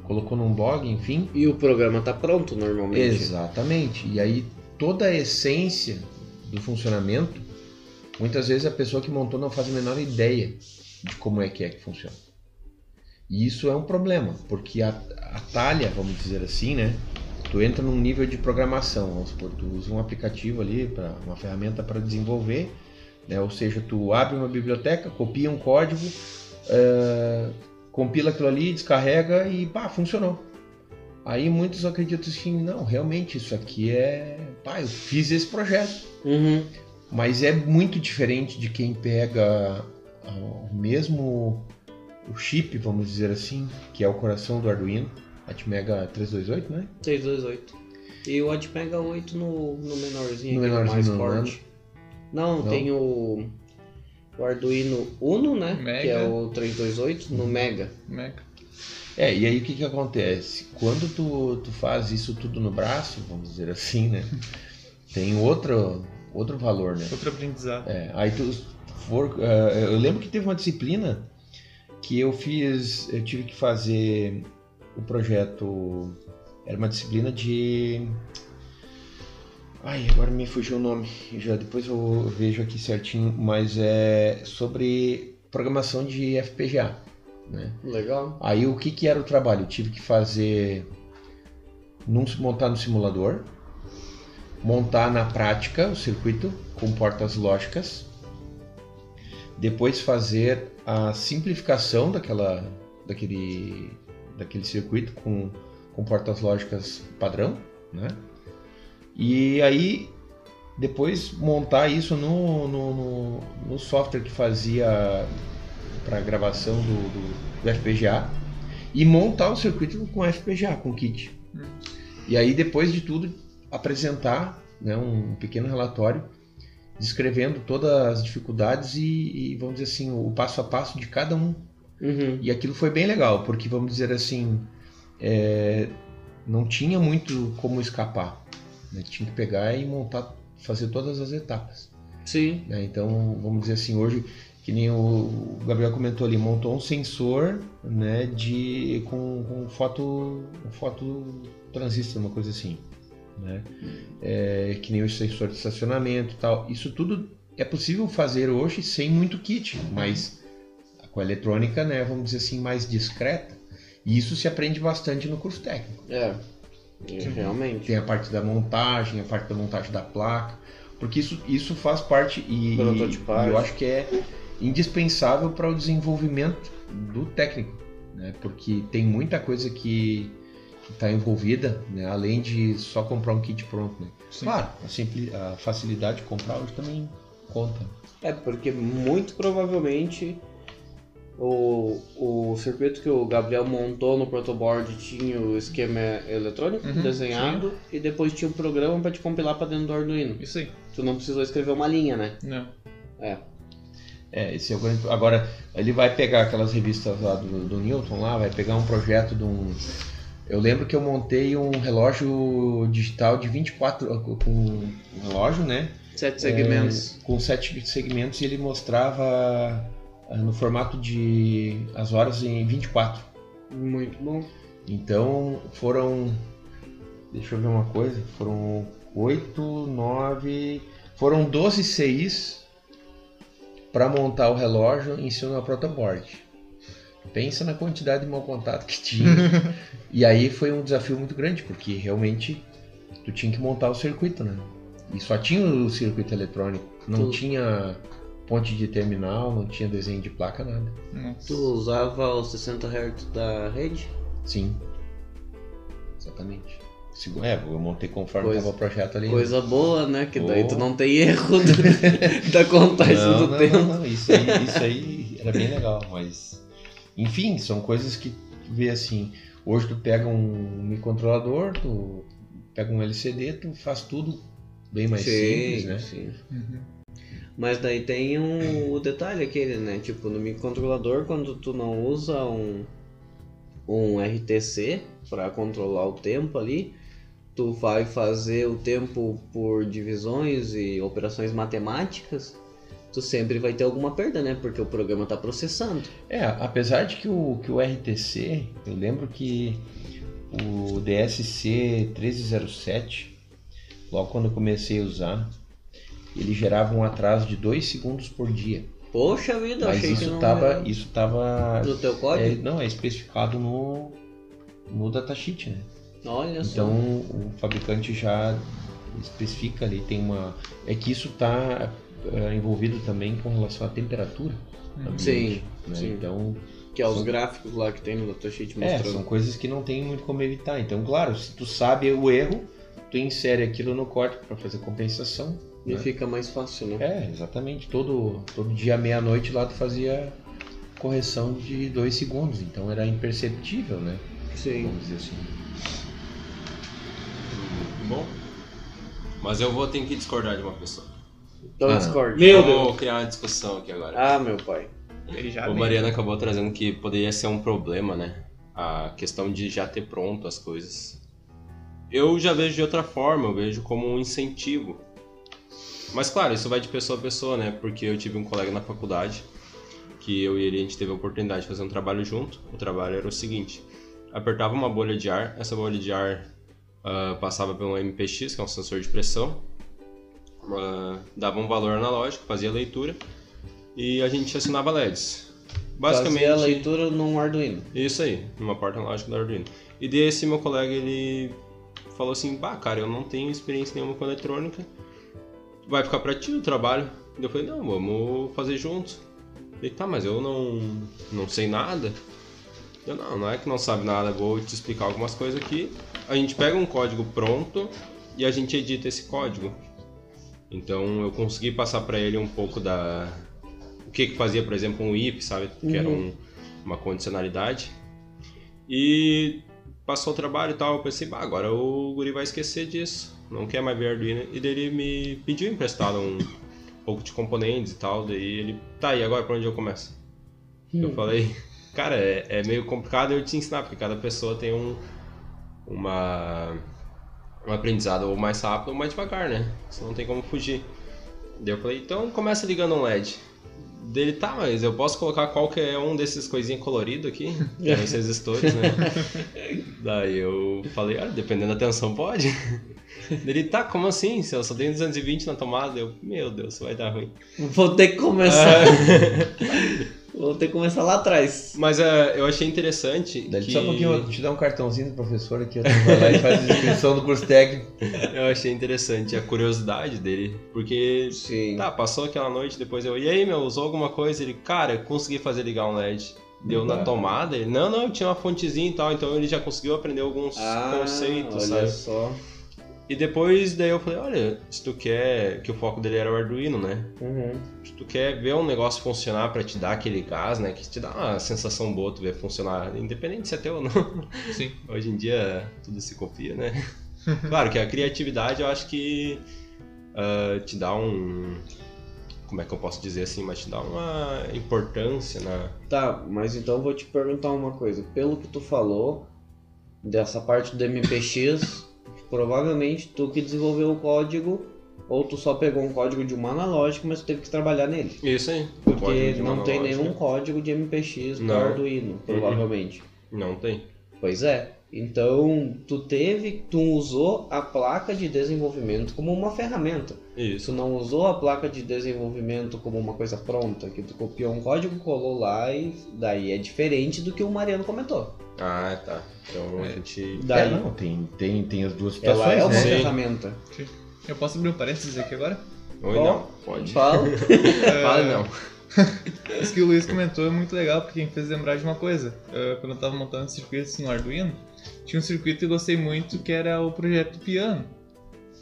colocou num blog, enfim. E o programa tá pronto normalmente. Exatamente. E aí toda a essência do funcionamento, muitas vezes a pessoa que montou não faz a menor ideia de como é que é que funciona. E isso é um problema, porque a, atalha, vamos dizer assim, né? Tu entra num nível de programação, vamos supor, tu usa um aplicativo ali, para uma ferramenta para desenvolver, né? ou seja, tu abre uma biblioteca, copia um código, eh, compila aquilo ali, descarrega e pá, funcionou. Aí muitos acreditam assim, não, realmente isso aqui é. Pá, eu fiz esse projeto. Uhum. Mas é muito diferente de quem pega ah, o mesmo o chip, vamos dizer assim, que é o coração do Arduino, Atmega 328, né? 328. E o Admega 8 no, no menorzinho, No aqui, menorzinho, mais no forte. Não, Não? tem o, o Arduino Uno, né? Mega. Que é o 328 no Mega. Meca. É, e aí o que que acontece? Quando tu, tu faz isso tudo no braço, vamos dizer assim, né? [laughs] Tem outro, outro valor, né? Outro aprendizado. É, aí tu for, eh, eu lembro que teve uma disciplina que eu fiz, eu tive que fazer o projeto, era uma disciplina de Ai, agora me fugiu o nome. Já depois eu vejo aqui certinho, mas é sobre programação de FPGA, né? Legal. Aí o que, que era o trabalho? Eu tive que fazer. Num, montar no simulador, montar na prática o circuito com portas lógicas, depois fazer a simplificação daquela, daquele, daquele circuito com, com portas lógicas padrão, né? E aí depois montar isso no, no, no, no software que fazia para gravação do, do, do FPGA e montar o circuito com FPGA, com kit. Hum. E aí depois de tudo apresentar né, um pequeno relatório descrevendo todas as dificuldades e, e, vamos dizer assim o passo a passo de cada um. Uhum. E aquilo foi bem legal porque vamos dizer assim é, não tinha muito como escapar. Né? Tinha que pegar e montar, fazer todas as etapas. Sim. né? Então, vamos dizer assim, hoje, que nem o Gabriel comentou ali, montou um sensor né, de, com, com foto, foto transistor, uma coisa assim. Né? É, que nem o sensor de estacionamento e tal. Isso tudo é possível fazer hoje sem muito kit, mas com a eletrônica, né, vamos dizer assim, mais discreta. E isso se aprende bastante no curso técnico. É. É, Realmente. Tem a parte da montagem, a parte da montagem da placa, porque isso, isso faz parte e, e eu acho que é indispensável para o desenvolvimento do técnico, né? Porque tem muita coisa que está envolvida, né? além de só comprar um kit pronto. Né? Sim. Claro, a, simpli- a facilidade de comprar hoje também conta. É, porque muito provavelmente o, o circuito que o Gabriel montou no protoboard tinha o esquema eletrônico Uhum, desenhado e depois tinha um programa para te compilar para dentro do Arduino. Isso aí. Tu não precisou escrever uma linha, né? Não. É. É, esse é o grande- Agora, ele vai pegar aquelas revistas lá do, do Newton lá, vai pegar um projeto de um. Eu lembro que eu montei um relógio digital de 24. com um relógio, né? Sete segmentos. É, com sete segmentos e ele mostrava ah, no formato de as horas em 24. Muito bom. Então foram. Deixa eu ver uma coisa. Foram 8, 9. Foram 12 CIs para montar o relógio em cima da protoboard. Pensa na quantidade de mau contato que tinha. [laughs] e aí foi um desafio muito grande, porque realmente tu tinha que montar o circuito, né? E só tinha o circuito eletrônico, não Tu- tinha ponte de terminal, não tinha desenho de placa, nada. Nossa. Tu usava os 60 Hz da rede? Sim. Exatamente. É, eu montei conforme Coisa- estava o projeto ali. né? Coisa boa, né? Que daí Oh. tu não tem erro da [laughs] contagem não, do não, tempo. não, não, Isso aí, isso aí era bem legal, mas. Enfim, são coisas que tu vê assim. Hoje tu pega um microcontrolador, tu pega um LCD, tu faz tudo bem mais simples, né? sim. Uhum. Mas daí tem um, o detalhe aquele, né? Tipo, no microcontrolador, quando tu não usa um, um RTC para controlar o tempo ali, tu vai fazer o tempo por divisões e operações matemáticas, tu sempre vai ter alguma perda, né? Porque o programa tá processando. É, apesar de que o, que o RTC, eu lembro que o DSC 1307, logo quando eu comecei a usar, ele gerava um atraso de 2 segundos por dia. Poxa vida, eu Mas achei que isso não tava, era isso tava no teu é, código. não, é especificado no, no datasheet, né? Olha só. Então o fabricante já especifica ali, tem uma. É que isso está envolvido também com relação à temperatura. ambiente, Sim, né? sim. Então, Que é os são- gráficos lá que tem no datasheet é, mostrando. são coisas que não tem muito como evitar. Então, claro, se tu sabe o erro, tu insere aquilo no código para fazer compensação. E né? fica mais fácil, né? É, exatamente. Todo, todo dia meia-noite lá tu fazia correção de dois segundos. Então era imperceptível, né? Sim. Vamos dizer assim. Bom. Mas eu vou ter que discordar de uma pessoa. Então Ah. Discord. Meu vou Deus. criar uma discussão aqui agora. Ah, meu pai. Ele já o veio. Mariana acabou trazendo que poderia ser um problema, né? A questão de já ter pronto as coisas. Eu já vejo de outra forma, eu vejo como um incentivo. Mas claro, isso vai de pessoa a pessoa, né? Porque eu tive um colega na faculdade que eu e ele a gente teve a oportunidade de fazer um trabalho junto. O trabalho era o seguinte: apertava uma bolha de ar, essa bolha de ar ah, passava pelo MPX, que é um sensor de pressão, ah, dava um valor analógico, fazia a leitura e a gente acionava LEDs. Basicamente, Fazia a leitura num Arduino. isso aí, numa porta analógica da Arduino. E desse meu colega, ele falou assim, bah, cara, eu não tenho experiência nenhuma com eletrônica, vai ficar pra ti o trabalho. Eu falei, não, vamos fazer juntos. Ele, tá, mas eu não, não sei nada. Eu, não, não é que não sabe nada, vou te explicar algumas coisas aqui. A gente pega um código pronto e a gente edita esse código. Então eu consegui passar pra ele um pouco da... O que que fazia, por exemplo, um if, sabe? Que era um, uma condicionalidade. E passou o trabalho e tal, eu pensei, bah, agora o guri vai esquecer disso, não quer mais ver Arduino. E daí ele me pediu emprestado um [laughs] pouco de componentes e tal, daí ele, tá, e agora pra onde eu começo? Eu falei, cara, é, é meio complicado eu te ensinar, porque cada pessoa tem um, uma, um aprendizado ou mais rápido ou mais devagar, né? Você não tem como fugir. Daí eu falei, então começa ligando um LED. Dele, tá, mas eu posso colocar qualquer um desses coisinhas colorido aqui? [laughs] Que eram esses stores, né? Daí eu falei, olha, dependendo da tensão, pode. Ele, tá, como assim? Se eu só tenho 220 na tomada, eu, meu Deus, vai dar ruim. Vou ter que começar. [laughs] Vou ter que começar lá atrás. Mas é, eu achei interessante que... só um pouquinho, eu vou te dar um cartãozinho do professor aqui, vai lá e faz a inscrição do curso técnico. [laughs] Eu achei interessante a curiosidade dele, porque Sim. tá, passou aquela noite, depois eu, e aí, meu, usou alguma coisa? Ele, cara, eu consegui fazer ligar um LED. Deu na tomada, ele, não, não, tinha uma fontezinha e tal, então ele já conseguiu aprender alguns Ah, conceitos, olha sabe? só. E depois, daí eu falei, olha, se tu quer, que o foco dele era o Arduino, né? Uhum. Se tu quer ver um negócio funcionar pra te dar aquele gás, né? Que te dá uma sensação boa tu ver funcionar, independente se é teu ou não. Sim. [laughs] Hoje em dia tudo se copia, né? [laughs] claro que a criatividade eu acho que ah, te dá um. Como é que eu posso dizer assim? Mas te dá uma importância na. Tá, mas então eu vou te perguntar uma coisa. Pelo que tu falou, dessa parte do MPX, provavelmente tu que desenvolveu o código, ou tu só pegou um código de uma analógica, mas tu teve que trabalhar nele. Isso aí. Porque não tem nenhum código de MPX do Não. Arduino, provavelmente. Não tem. Pois é. Então, tu teve, tu usou a placa de desenvolvimento como uma ferramenta. Isso. Tu não usou a placa de desenvolvimento como uma coisa pronta, que tu copiou um código, colou lá e daí é diferente do que o Mariano comentou. Ah, tá. Então a É. gente. Daí É, não, tem, tem, tem as duas ela situações, é uma né? Sim. ferramenta. Eu posso abrir um parênteses aqui agora? Qual? não, pode. Fala. [laughs] Fala não. Isso que o Luiz comentou é muito legal, porque me fez lembrar de uma coisa. Eh, quando eu tava montando circuitos no Arduino, tinha um circuito que eu gostei muito, que era o projeto piano.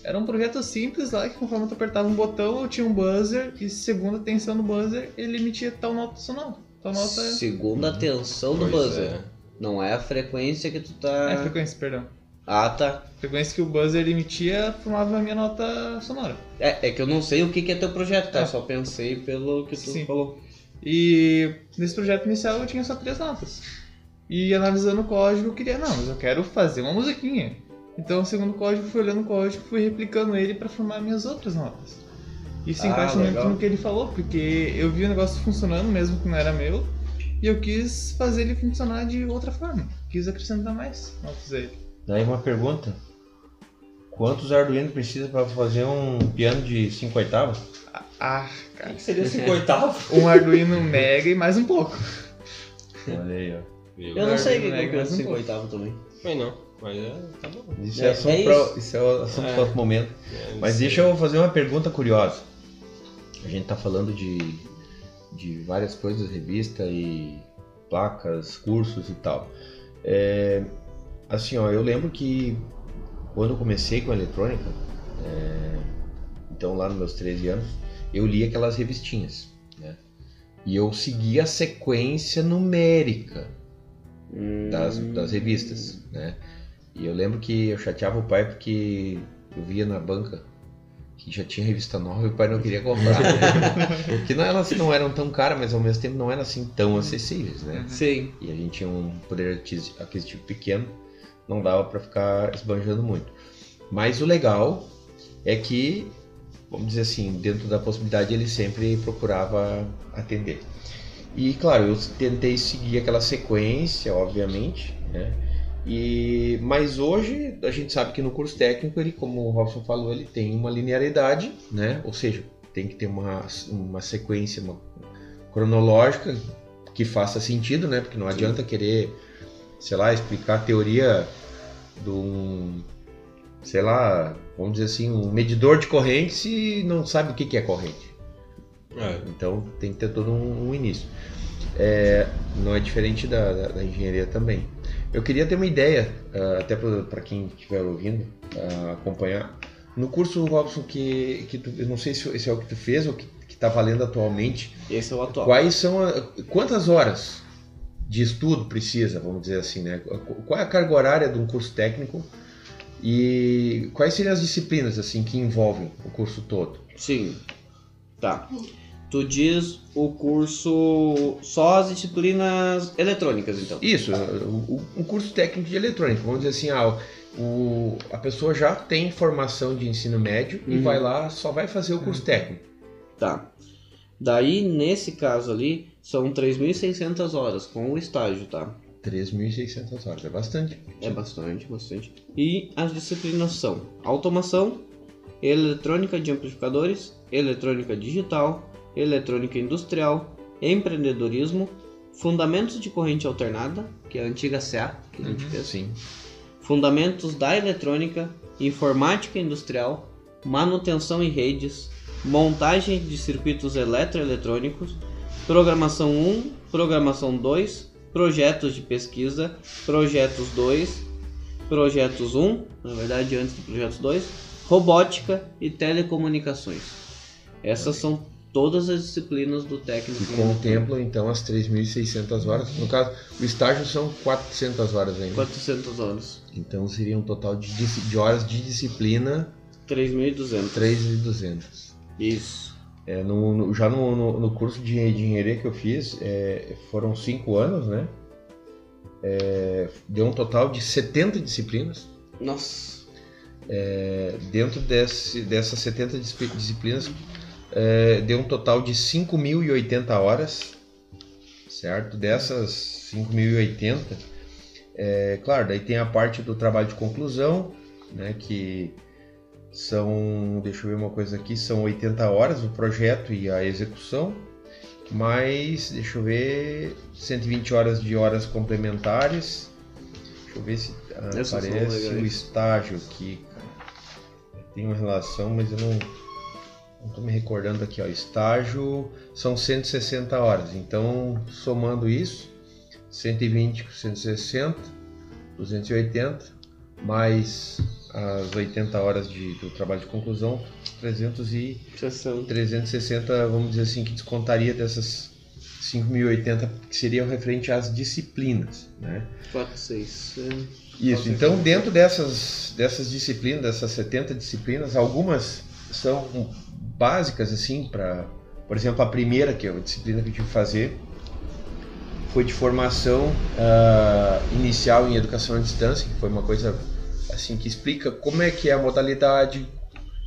Era um projeto simples lá, que conforme tu apertava um botão, eu tinha um buzzer, e segundo a tensão do buzzer, ele emitia tal nota sonora. Tal nota... Segunda tensão do Pois buzzer. é. Não é a frequência que tu tá. É, frequência, perdão. Ah, tá. A frequência que o buzzer emitia formava a minha nota sonora. É, é que eu não sei o que, que é teu projeto, tá? É. Só pensei pelo que tu Sim. falou. E nesse projeto inicial eu tinha só três notas. E analisando o código, eu queria, não, mas eu quero fazer uma musiquinha. Então, segundo o código, fui olhando o código, fui replicando ele para formar minhas outras notas. Isso Ah, encaixa muito legal. no que ele falou, porque eu vi o negócio funcionando mesmo que não era meu, e eu quis fazer ele funcionar de outra forma. Quis acrescentar mais notas a ele. Daí uma pergunta. Quantos Arduino precisa para fazer um piano de 5 oitavos? Ah, O cara. que seria 5 oitavos? Um Arduino Mega e mais um pouco. Olha aí, ó. Viu? Eu não sei o que Mega, que é o mas 5 pouco. oitavo também. Foi não. Mas é, tá bom. Isso É, é, assunto é pra- isso. é assunto É. para outro momento. É, Mas deixa eu fazer uma pergunta curiosa. A gente tá falando de, de várias coisas, revista e placas, cursos e tal. É, assim, ó, eu lembro que quando eu comecei com a eletrônica, é, então lá nos meus 13 anos, eu li aquelas revistinhas, né? E eu seguia a sequência numérica Hum. das revistas, né? E eu lembro que eu chateava o pai porque eu via na banca que já tinha revista nova e o pai não queria comprar. Né? [laughs] Porque não, elas não eram tão caras, mas ao mesmo tempo não eram assim tão acessíveis, né? Sim. E a gente tinha um poder aquis- aquisitivo pequeno, não dava para ficar esbanjando muito. Mas o legal é que, vamos dizer assim, dentro da possibilidade ele sempre procurava atender. E claro, eu tentei seguir aquela sequência, obviamente, né? E, mas hoje a gente sabe que no curso técnico, ele, como o Robson falou, ele tem uma linearidade, né? Ou seja, tem que ter uma, uma sequência uma cronológica que faça sentido, né? Porque não adianta querer, sei lá, explicar a teoria de um, sei lá, vamos dizer assim, um medidor de corrente se não sabe o que que é corrente. É, Então tem que ter todo um, um início. É, não é diferente da, da- da engenharia também. Eu queria ter uma ideia, ah, até para quem estiver ouvindo, ah, acompanhar. No curso, Robson, que, que tu, eu não sei se esse é o que tu fez ou que está valendo atualmente, Esse é o atual. quais são a- quantas horas de estudo precisa, vamos dizer assim, né? Qual é a carga horária de um curso técnico e quais seriam as disciplinas assim que envolvem o curso todo? Sim. Tá. Tu diz o curso só as disciplinas eletrônicas, então. Isso, o- o- um curso técnico de eletrônica, vamos dizer assim, ah, o, a pessoa já tem formação de ensino médio e Uhum. vai lá, só vai fazer o curso técnico. Tá. Daí, nesse caso ali, são 3.600 horas com o estágio, tá? 3.600 horas, é bastante. É bastante, bastante. E as disciplinas são automação, eletrônica de amplificadores, eletrônica digital, eletrônica industrial, empreendedorismo, fundamentos de corrente alternada, que é a antiga CA, que a gente Uhum. fez, Sim. fundamentos da eletrônica, informática industrial, manutenção em redes, montagem de circuitos eletroeletrônicos, programação 1, programação 2, projetos de pesquisa, projetos 2, projetos 1, na verdade antes do projetos 2, robótica e telecomunicações. Essas são todas as disciplinas do técnico. E em contemplam então as 3.600 horas. No caso, o estágio são 400 horas ainda. 400 horas. Então seria um total de, de horas de disciplina 3.200. 3.200. Isso. É, no, no- já no, no, no curso de engenharia que eu fiz, é, foram 5 anos, né? É, deu um total de 70 disciplinas. Nossa. É, dentro desse, dessas 70 disci- disciplinas, é, deu um total de 5.080 horas, certo? Dessas 5.080, É, claro, daí tem a parte do trabalho de conclusão, né, que são, deixa eu ver uma coisa aqui, são 80 horas o projeto e a execução, mais, deixa eu ver, 120 horas de horas complementares. Deixa eu ver se ah, aparece legais. o estágio aqui, cara. Tem uma relação, mas eu não tô me recordando aqui, ó. Estágio são 160 horas. Então, somando isso, 120 com 160, 280, mais as 80 horas de, do trabalho de conclusão, 300 e Sessão. 360, vamos dizer assim, que descontaria dessas 5.080, que seriam referente às disciplinas, né? 4, 6. Isso, então dentro dessas, dessas disciplinas, dessas 70 disciplinas, algumas são básicas, assim, para, por exemplo, a primeira, que é a disciplina que eu tive que fazer, foi de formação ah, inicial em educação à distância, que foi uma coisa, assim, que explica como é que é a modalidade,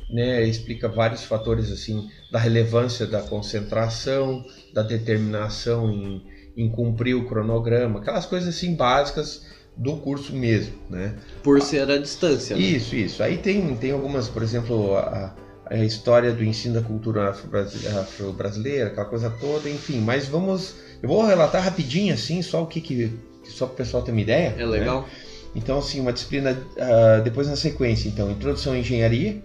né, explica vários fatores, assim, da relevância da concentração, da determinação em, em cumprir o cronograma, aquelas coisas, assim, básicas do curso mesmo, né? Por ser a distância. né? Isso, isso. Aí tem, tem algumas, por exemplo, a, a história do ensino da cultura afro-brasi- afro-brasileira, aquela coisa toda, enfim. Mas vamos, eu vou relatar rapidinho, assim, só o que que, só para o pessoal ter uma ideia. É né? legal? Então, assim, uma disciplina, ah, depois na sequência, então, introdução à engenharia,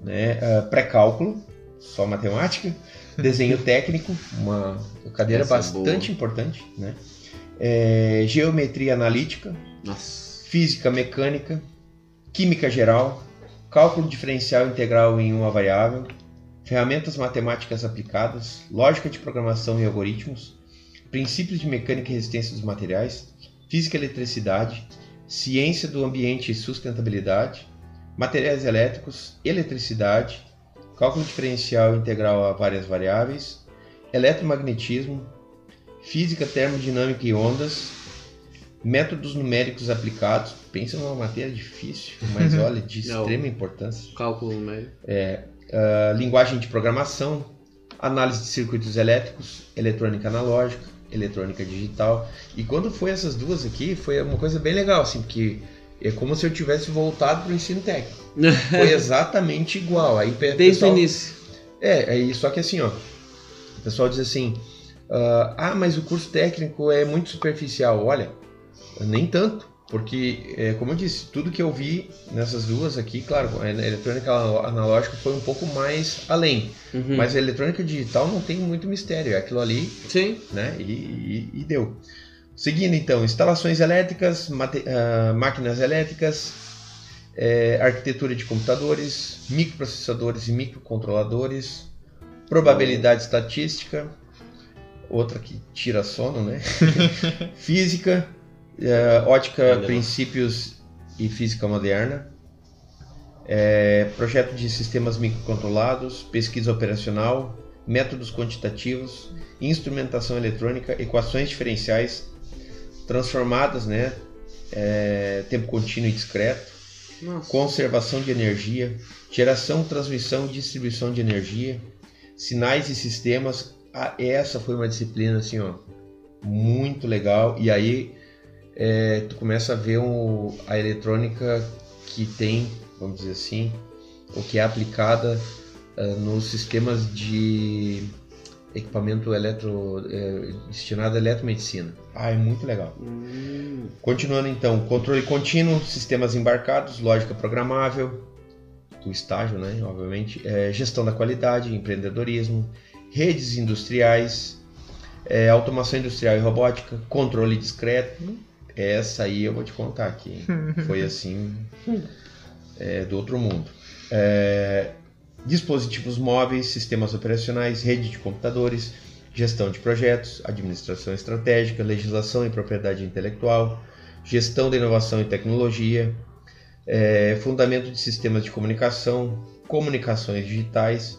né, ah, pré-cálculo, só matemática, desenho [laughs] técnico, uma cadeira Essa é bastante importante, né, é, geometria analítica, Nossa. física mecânica, química geral, cálculo diferencial integral em uma variável, ferramentas matemáticas aplicadas, lógica de programação e algoritmos, princípios de mecânica e resistência dos materiais, física e eletricidade, ciência do ambiente e sustentabilidade, materiais elétricos, eletricidade, cálculo diferencial integral a várias variáveis, eletromagnetismo, física termodinâmica e ondas, métodos numéricos aplicados. Pensa numa matéria difícil, mas [laughs] olha, de extrema importância. Cálculo médio. Ah, linguagem de programação, análise de circuitos elétricos, eletrônica analógica, eletrônica digital. E quando foi essas duas aqui, foi uma coisa bem legal, assim, porque é como se eu tivesse voltado para o ensino técnico. [laughs] Foi exatamente igual. Aí, Desde pessoal- o início. é, aí só que assim, ó. O pessoal diz assim: ah, ah, mas o curso técnico é muito superficial. Olha, nem tanto. Porque, é, como eu disse, tudo que eu vi nessas duas aqui, claro, a eletrônica analógica foi um pouco mais além. Uhum. Mas a eletrônica digital não tem muito mistério. É aquilo ali, Sim. né? E, e- e deu. Seguindo então, instalações elétricas, mate- ah, máquinas elétricas, é, arquitetura de computadores, microprocessadores e microcontroladores, probabilidade estatística, outra que tira sono, né? [laughs] Física, é, ótica, princípios e física moderna, é, projeto de sistemas microcontrolados, pesquisa operacional, métodos quantitativos, instrumentação eletrônica, equações diferenciais transformadas, né? É, tempo contínuo e discreto, Nossa. conservação de energia, geração, transmissão e distribuição de energia, sinais e sistemas. Ah, essa foi uma disciplina assim, ó, muito legal. E aí é, tu começa a ver um- a eletrônica que tem, vamos dizer assim, o que é aplicada ah, nos sistemas de equipamento eletro, é, destinado à eletromedicina. Ah, é muito legal. Hum, Continuando então, controle contínuo, sistemas embarcados, lógica programável, o estágio, né, obviamente, é, gestão da qualidade, empreendedorismo, redes industriais, é, automação industrial e robótica, controle discreto. Essa aí eu vou te contar aqui, hein? foi assim é, do outro mundo. É, dispositivos móveis, sistemas operacionais, rede de computadores, gestão de projetos, administração estratégica, legislação e propriedade intelectual, gestão da inovação e tecnologia, é, fundamento de sistemas de comunicação, comunicações digitais,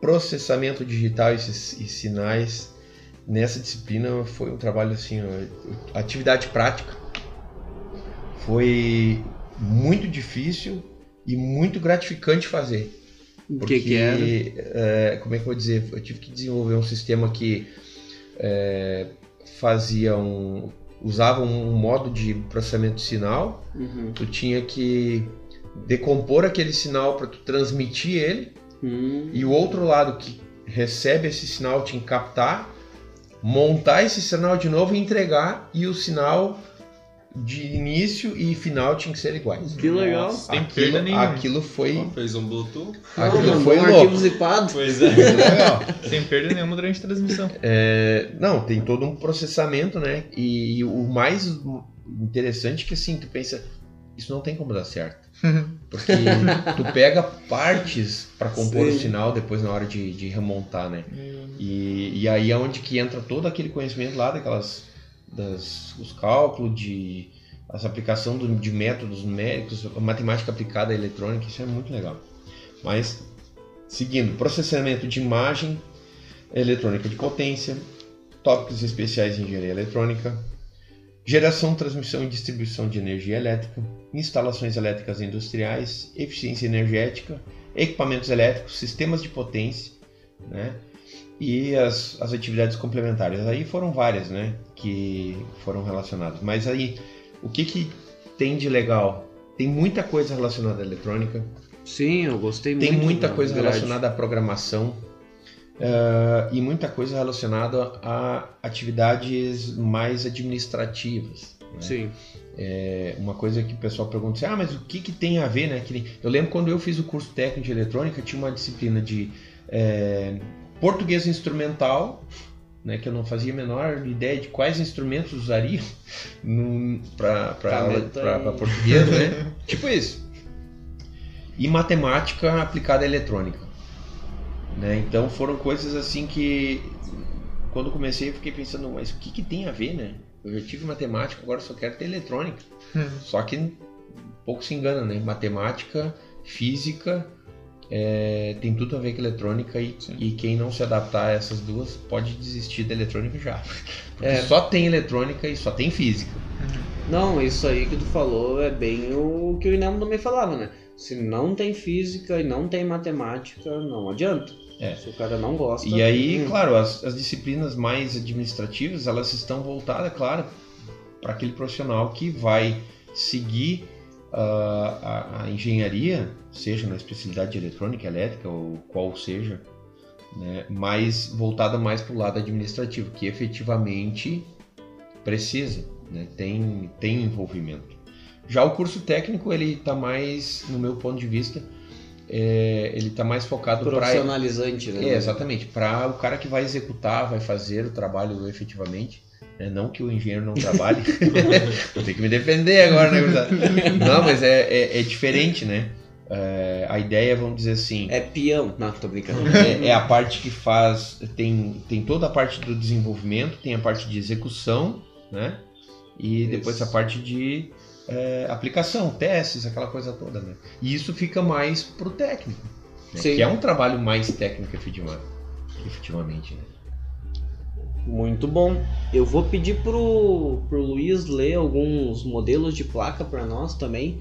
processamento digital e, e sinais. Nessa disciplina foi um trabalho assim, atividade prática. Foi muito difícil e muito gratificante fazer. O que que era? é, como é que eu vou dizer? Eu tive que desenvolver um sistema que é, fazia um, usava um modo de processamento de sinal, Uhum. tu tinha que decompor aquele sinal para tu transmitir ele Hum. e o outro lado que recebe esse sinal que captar, montar esse sinal de novo e entregar e o sinal de início e final tinha que ser iguais. Que legal. Nossa. Aquilo, perda nenhuma. aquilo foi, Ó, Fez um Bluetooth. aquilo Não, foi um louco. arquivo zipado. Pois é. Legal. [laughs] Sem perda nenhuma durante a transmissão. É, não, tem todo um processamento, né? E, o mais interessante é que assim, tu pensa, isso não tem como dar certo. Porque [laughs] tu pega partes para compor o Sim. sinal depois na hora de, de remontar, né? E, e aí é onde que entra todo aquele conhecimento lá daquelas das, os cálculos de as aplicação do- de métodos numéricos, a matemática aplicada à eletrônica, isso é muito legal. Mas seguindo, processamento de imagem, eletrônica de potência, tópicos especiais em engenharia eletrônica, geração, transmissão e distribuição de energia elétrica, instalações elétricas industriais, eficiência energética, equipamentos elétricos, sistemas de potência, né? E as, as atividades complementares. Aí foram várias, né? Que foram relacionadas. Mas aí, o que que tem de legal? Tem muita coisa relacionada à eletrônica, Sim, eu gostei tem muito. muita da coisa grade. relacionada à programação eh, e muita coisa relacionada a atividades mais administrativas. Né? Sim. É uma coisa que o pessoal pergunta assim, ah, mas o que, que tem a ver, né? Que eu lembro quando eu fiz o curso técnico de eletrônica, tinha uma disciplina de eh, português instrumental, né? Que eu não fazia a menor ideia de quais instrumentos usaria [laughs] para português, né? [laughs] tipo isso. E matemática aplicada à eletrônica. Né? Então foram coisas assim que quando comecei eu fiquei pensando, mas o que, que tem a ver, né? Eu já tive matemática, agora só quero ter eletrônica. Só que um pouco se engana, né? Matemática, física, é, tem tudo a ver com eletrônica e, e quem não se adaptar a essas duas pode desistir da eletrônica já. [laughs] Porque É. só tem eletrônica e só tem física. Não, isso aí que tu falou é bem o que o Inamo também falava, né? Se não tem física e não tem matemática, não adianta. É. Se o cara não gosta. E aí, hum, claro, as, as disciplinas mais administrativas, elas estão voltadas, claro, para aquele profissional que vai seguir ah, a, a engenharia, seja na especialidade de eletrônica, elétrica ou qual seja, né, mas voltada mais para o lado administrativo, que efetivamente precisa, né, tem, tem envolvimento. Já o curso técnico, ele está mais, no meu ponto de vista, é, ele está mais focado para profissionalizante, né? é, exatamente. Para o cara que vai executar, vai fazer o trabalho efetivamente. né? Não que o engenheiro não trabalhe. [laughs] Tem que me defender agora, né? Não, mas é, é, é diferente, né? É, a ideia, vamos dizer assim, É peão. Não, tô brincando. é, é a parte que faz. Tem, tem toda a parte do desenvolvimento, tem a parte de execução, né? E depois Isso. a parte de é, aplicação, testes, aquela coisa toda, né? E isso fica mais pro técnico. né? Que é um trabalho mais técnico efetiva- efetivamente, né? Muito bom. Eu vou pedir pro, pro Luiz ler alguns modelos de placa para nós também,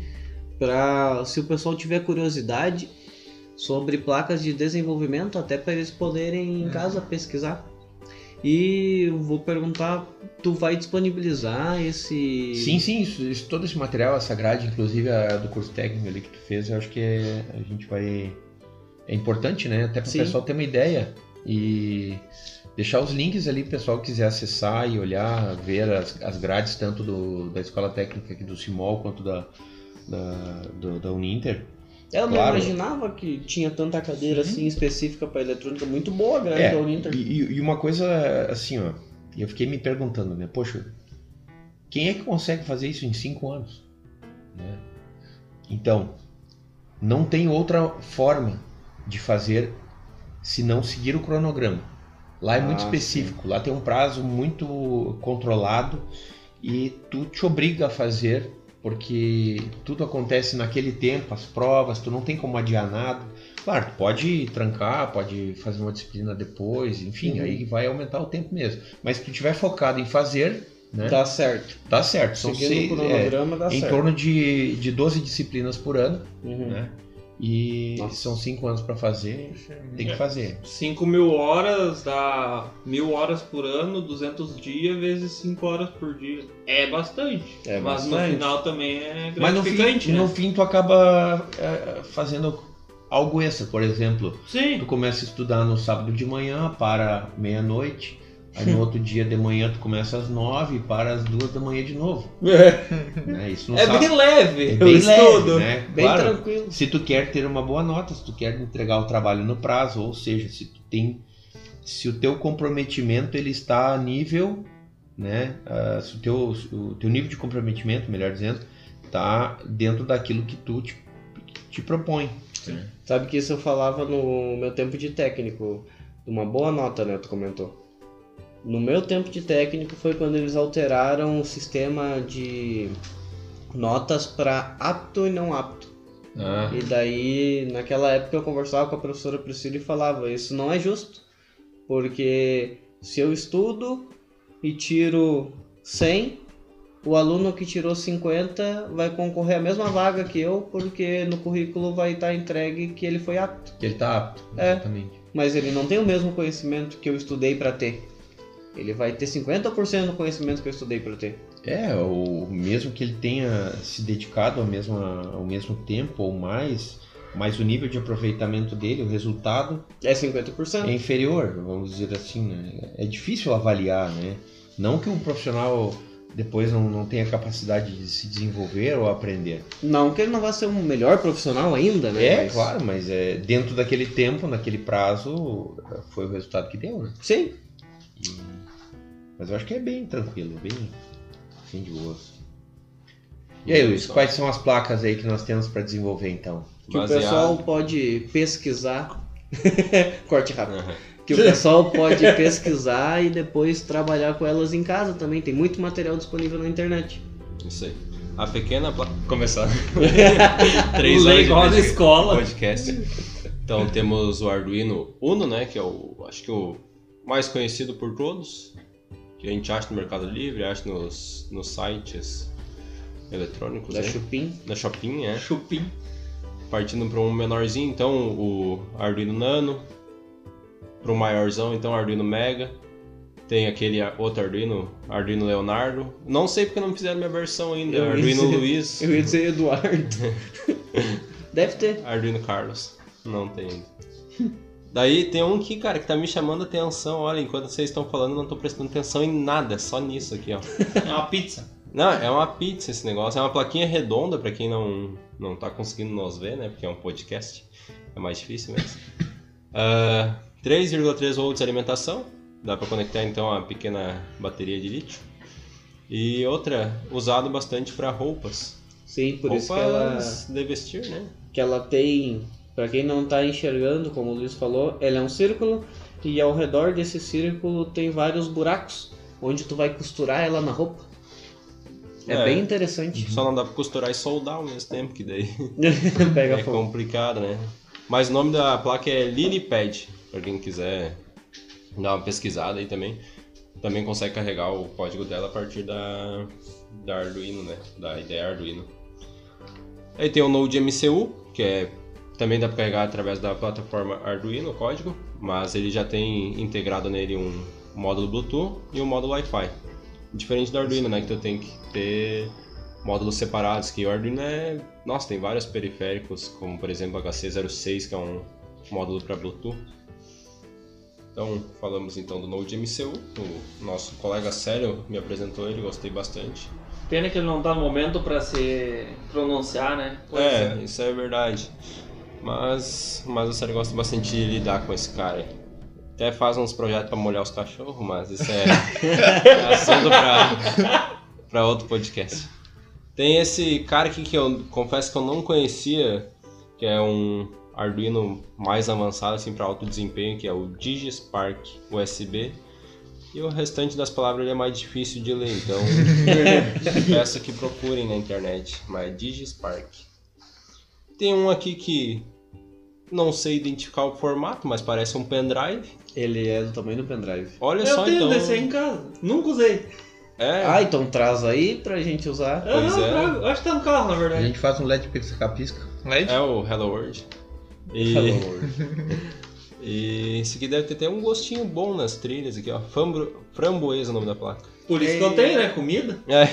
para se o pessoal tiver curiosidade sobre placas de desenvolvimento, até para eles poderem em casa pesquisar. E eu vou perguntar, tu vai disponibilizar esse Sim, sim, isso, isso- todo esse material, essa grade, inclusive a do curso técnico ali que tu fez, eu acho que é- a gente vai. É importante, né? Até para o pessoal ter uma ideia e deixar os links ali, o pessoal que quiser acessar e olhar, ver as, as grades, tanto do, da Escola Técnica aqui do Simol quanto da, da, do- da Uninter. Eu não Claro. imaginava que tinha tanta cadeira assim específica para eletrônica, muito boa a grade É, da Uninter. E, e- uma coisa assim, ó, eu fiquei me perguntando, né? Poxa, quem é que consegue fazer isso em cinco anos? Né? Então, não tem outra forma de fazer se não seguir o cronograma. Lá é muito Ah, específico, lá tem um prazo muito controlado e tu te obriga a fazer porque tudo acontece naquele tempo, as provas, tu não tem como adiar nada. Claro, tu pode trancar, pode fazer uma disciplina depois, enfim, Uhum. aí vai aumentar o tempo mesmo. Mas se tu estiver focado em fazer, né, Dá certo. dá certo. São Seguindo seis, o é, cronograma dá em certo. torno de, de 12 disciplinas por ano, Uhum. né? E Nossa. são cinco anos pra fazer, tem que É. fazer. 5 mil horas dá mil horas por ano, 200 dias vezes 5 horas por dia. É bastante. É mas bastante. no final também é Mas no fim, gratificante, no né? fim tu acaba é, fazendo algo extra, por exemplo. Tu Sim. começa a estudar no sábado de manhã, para meia-noite. Aí no outro dia de manhã tu começa às nove e para às duas da manhã de novo. Né? Isso É bem leve é bem leve, estudo. né? Bem Claro, tranquilo. se tu quer ter uma boa nota, se tu quer entregar o trabalho no prazo, ou seja, se tu tem, se o teu comprometimento ele está a nível, né, ah, se o teu, o teu nível de comprometimento, melhor dizendo, está dentro daquilo que tu te, te propõe. Sabe que isso eu falava no meu tempo de técnico. Uma boa nota, né? Tu comentou. No meu tempo de técnico foi quando eles alteraram o sistema de notas para apto e não apto. Ah, E daí, naquela época, eu conversava com a professora Priscila e falava: Isso não é justo, porque se eu estudo e tiro 100, o aluno que tirou 50 vai concorrer à mesma vaga que eu, porque no currículo vai estar entregue que ele foi apto. que ele tá apto, É. exatamente. Mas ele não tem o mesmo conhecimento que eu estudei para ter. Ele vai ter 50% do conhecimento que eu estudei para ter. É, ou mesmo que ele tenha se dedicado ao mesmo, ao mesmo tempo ou mais, mas o nível de aproveitamento dele, o resultado É 50%. é inferior, vamos dizer assim, né? É difícil avaliar, né? Não que o profissional depois não, não tenha capacidade de se desenvolver ou aprender. Não que ele não vá ser um melhor profissional ainda, né? É, Mas- claro, mas é, dentro daquele tempo, naquele prazo, foi o resultado que deu, né? Sim. E- Mas eu acho que é bem tranquilo, bem, bem de boa. E aí, Luiz, quais são as placas aí que nós temos para desenvolver então? Que Baseado- o pessoal pode pesquisar. [laughs] Corte rápido. Aham. Que o pessoal pode pesquisar e depois trabalhar com elas em casa também. Tem muito material disponível na internet. Isso aí. A pequena placa. Começar. [laughs] Três igual de na escola. podcast. Então temos o Arduino Uno, né? Que é o. Acho que o mais conhecido por todos. Que a gente acha no Mercado Livre, acha nos, nos sites eletrônicos, Da né? Chupim. Da Shopping, é. Chupim. Partindo para um menorzinho, então o Arduino Nano. Para um maiorzão, então Arduino Mega. Tem aquele outro Arduino, Arduino Leonardo. Não sei porque não fizeram minha versão ainda, Eu Arduino dizer- Luiz. Eu ia dizer Eduardo. [laughs] Deve ter. Arduino Carlos. Não tem ainda. Daí tem um que, cara, que tá me chamando a atenção. Olha, enquanto vocês estão falando, eu não tô prestando atenção em nada, só nisso aqui, ó. [laughs] É uma pizza. Não, é uma pizza esse negócio. É uma plaquinha redonda, pra quem não, não tá conseguindo nos ver, né? Porque é um podcast. É mais difícil mesmo. [laughs] Ah, 3,3 volts de alimentação. Dá pra conectar então a pequena bateria de lítio. E outra, usado bastante pra roupas. Sim, por isso que ela, roupas de vestir, né? que ela tem. Pra quem não tá enxergando, como o Luiz falou, ela é um círculo e ao redor desse círculo tem vários buracos onde tu vai costurar ela na roupa. É, É. bem interessante. Só não dá pra costurar e soldar ao mesmo tempo, que daí [laughs] Pega é fogo. complicado, né? Mas o nome da placa é Lilipad, pra quem quiser dar uma pesquisada aí também. Também consegue carregar o código dela a partir da, da Arduino, né? Da ideia Arduino. Aí tem o Node MCU, que é também dá para carregar através da plataforma Arduino, o código, mas ele já tem integrado nele um módulo Bluetooth e um módulo Wi-Fi. Diferente do Arduino, né? Que tu tem que ter módulos separados, que o Arduino é... Nossa, tem vários periféricos, como por exemplo o HC06, que é um módulo para Bluetooth. Então, falamos então do Node MCU, o nosso colega Célio me apresentou ele, gostei bastante. Pena que ele não no momento pra se pronunciar, né? Pois É, isso é verdade. Mas, mas o Célio gosta bastante de lidar com esse cara aí. Até faz uns projetos pra molhar os cachorros, mas isso é, é assunto pra, pra outro podcast. Tem esse cara aqui que eu confesso que eu não conhecia, que é um Arduino mais avançado assim para alto desempenho, que é o DigiSpark USB. E o restante das palavras é mais difícil de ler, então [laughs] peço que procurem na internet, mas DigiSpark. Tem um aqui que não sei identificar o formato, mas parece um pendrive. Ele é do tamanho do pendrive. Olha Eu só tenho então. desse aí em casa. Nunca usei. É, Ah, então traz aí pra gente usar. Eu Pois não, é. trago. Eu acho que tá no carro, na A verdade. gente faz um LED pisca-pisca. LED? é o Hello World. E, Hello World. [laughs] e esse aqui deve ter até um gostinho bom nas trilhas aqui, ó. Fambro, framboesa é o nome da placa. Por isso que eu tenho, né? Comida. É.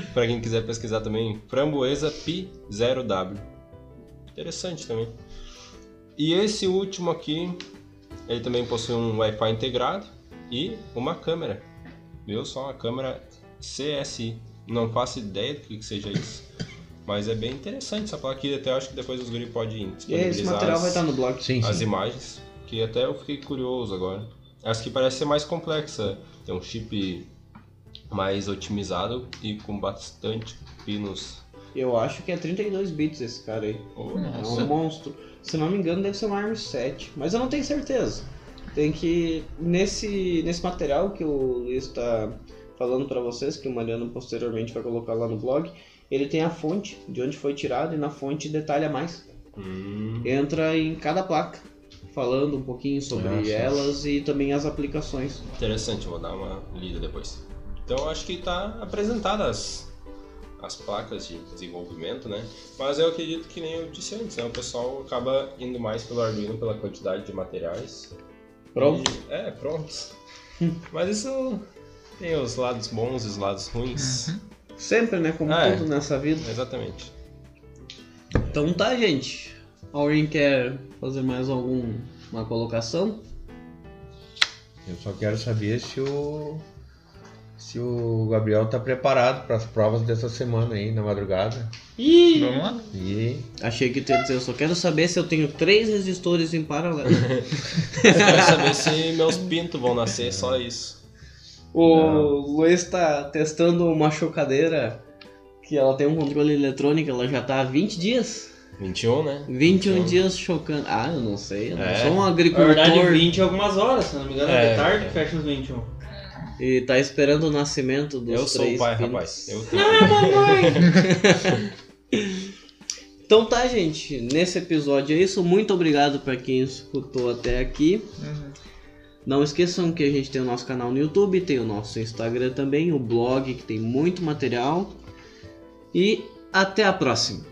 [laughs] pra quem quiser pesquisar também, framboesa Pi 0W. Interessante também. E esse último aqui, ele também possui um Wi-Fi integrado e uma câmera. Viu só, uma câmera CSI. Não faço ideia do que, que seja isso. Mas é bem interessante essa placa aqui. Até acho que depois os guri podem E esse disponibilizar material as- vai estar no blog. Sim, as sim. imagens, que até eu fiquei curioso agora. Essa que parece ser mais complexa, tem um chip mais otimizado e com bastante pinos. Eu acho que é 32 bits esse cara aí. Oh, É um monstro. Se não me engano, deve ser um ARM 7. Mas eu não tenho certeza. Tem que. Nesse, nesse material que o Luiz está falando para vocês, que o Mariano posteriormente vai colocar lá no blog, ele tem a fonte de onde foi tirado e na fonte detalha mais. Hum, Entra em cada placa, falando um pouquinho sobre sim. elas e também as aplicações. interessante, vou dar uma lida depois. Então acho que está apresentadas as placas de desenvolvimento, né? Mas eu acredito que nem eu disse antes, né? O pessoal acaba indo mais pelo Arduino pela quantidade de materiais. Pronto. E- é, pronto. [laughs] Mas isso tem os lados bons e os lados ruins. Sempre, né? Como É. tudo nessa vida. Exatamente. Então tá, gente. Alguém quer fazer mais alguma colocação? Eu só quero saber se o se o Gabriel tá preparado para as provas dessa semana aí na madrugada. Ih! Vamos lá? E Achei que tu ia dizer, eu só quero saber se eu tenho três resistores em paralelo. [laughs] Quero saber se meus pintos vão nascer, só isso. o Luiz tá testando uma chocadeira que ela tem um controle eletrônico, ela já tá há 20 dias. 21, né? 21 21. dias chocando. Ah, eu não sei, eu não É. sou um Na agricultor verdade, 20 é algumas horas, se não me engano, é, É, de tarde é. que fecha os 21. E tá esperando o nascimento dos Eu sou o pai, rapaz. Eu. [laughs] Não, é ah, mamãe! [laughs] então tá, gente. Nesse episódio é isso. Muito obrigado para quem escutou até aqui. Uhum. Não esqueçam que a gente tem o nosso canal no YouTube, tem o nosso Instagram também, o blog que tem muito material. E até a próxima!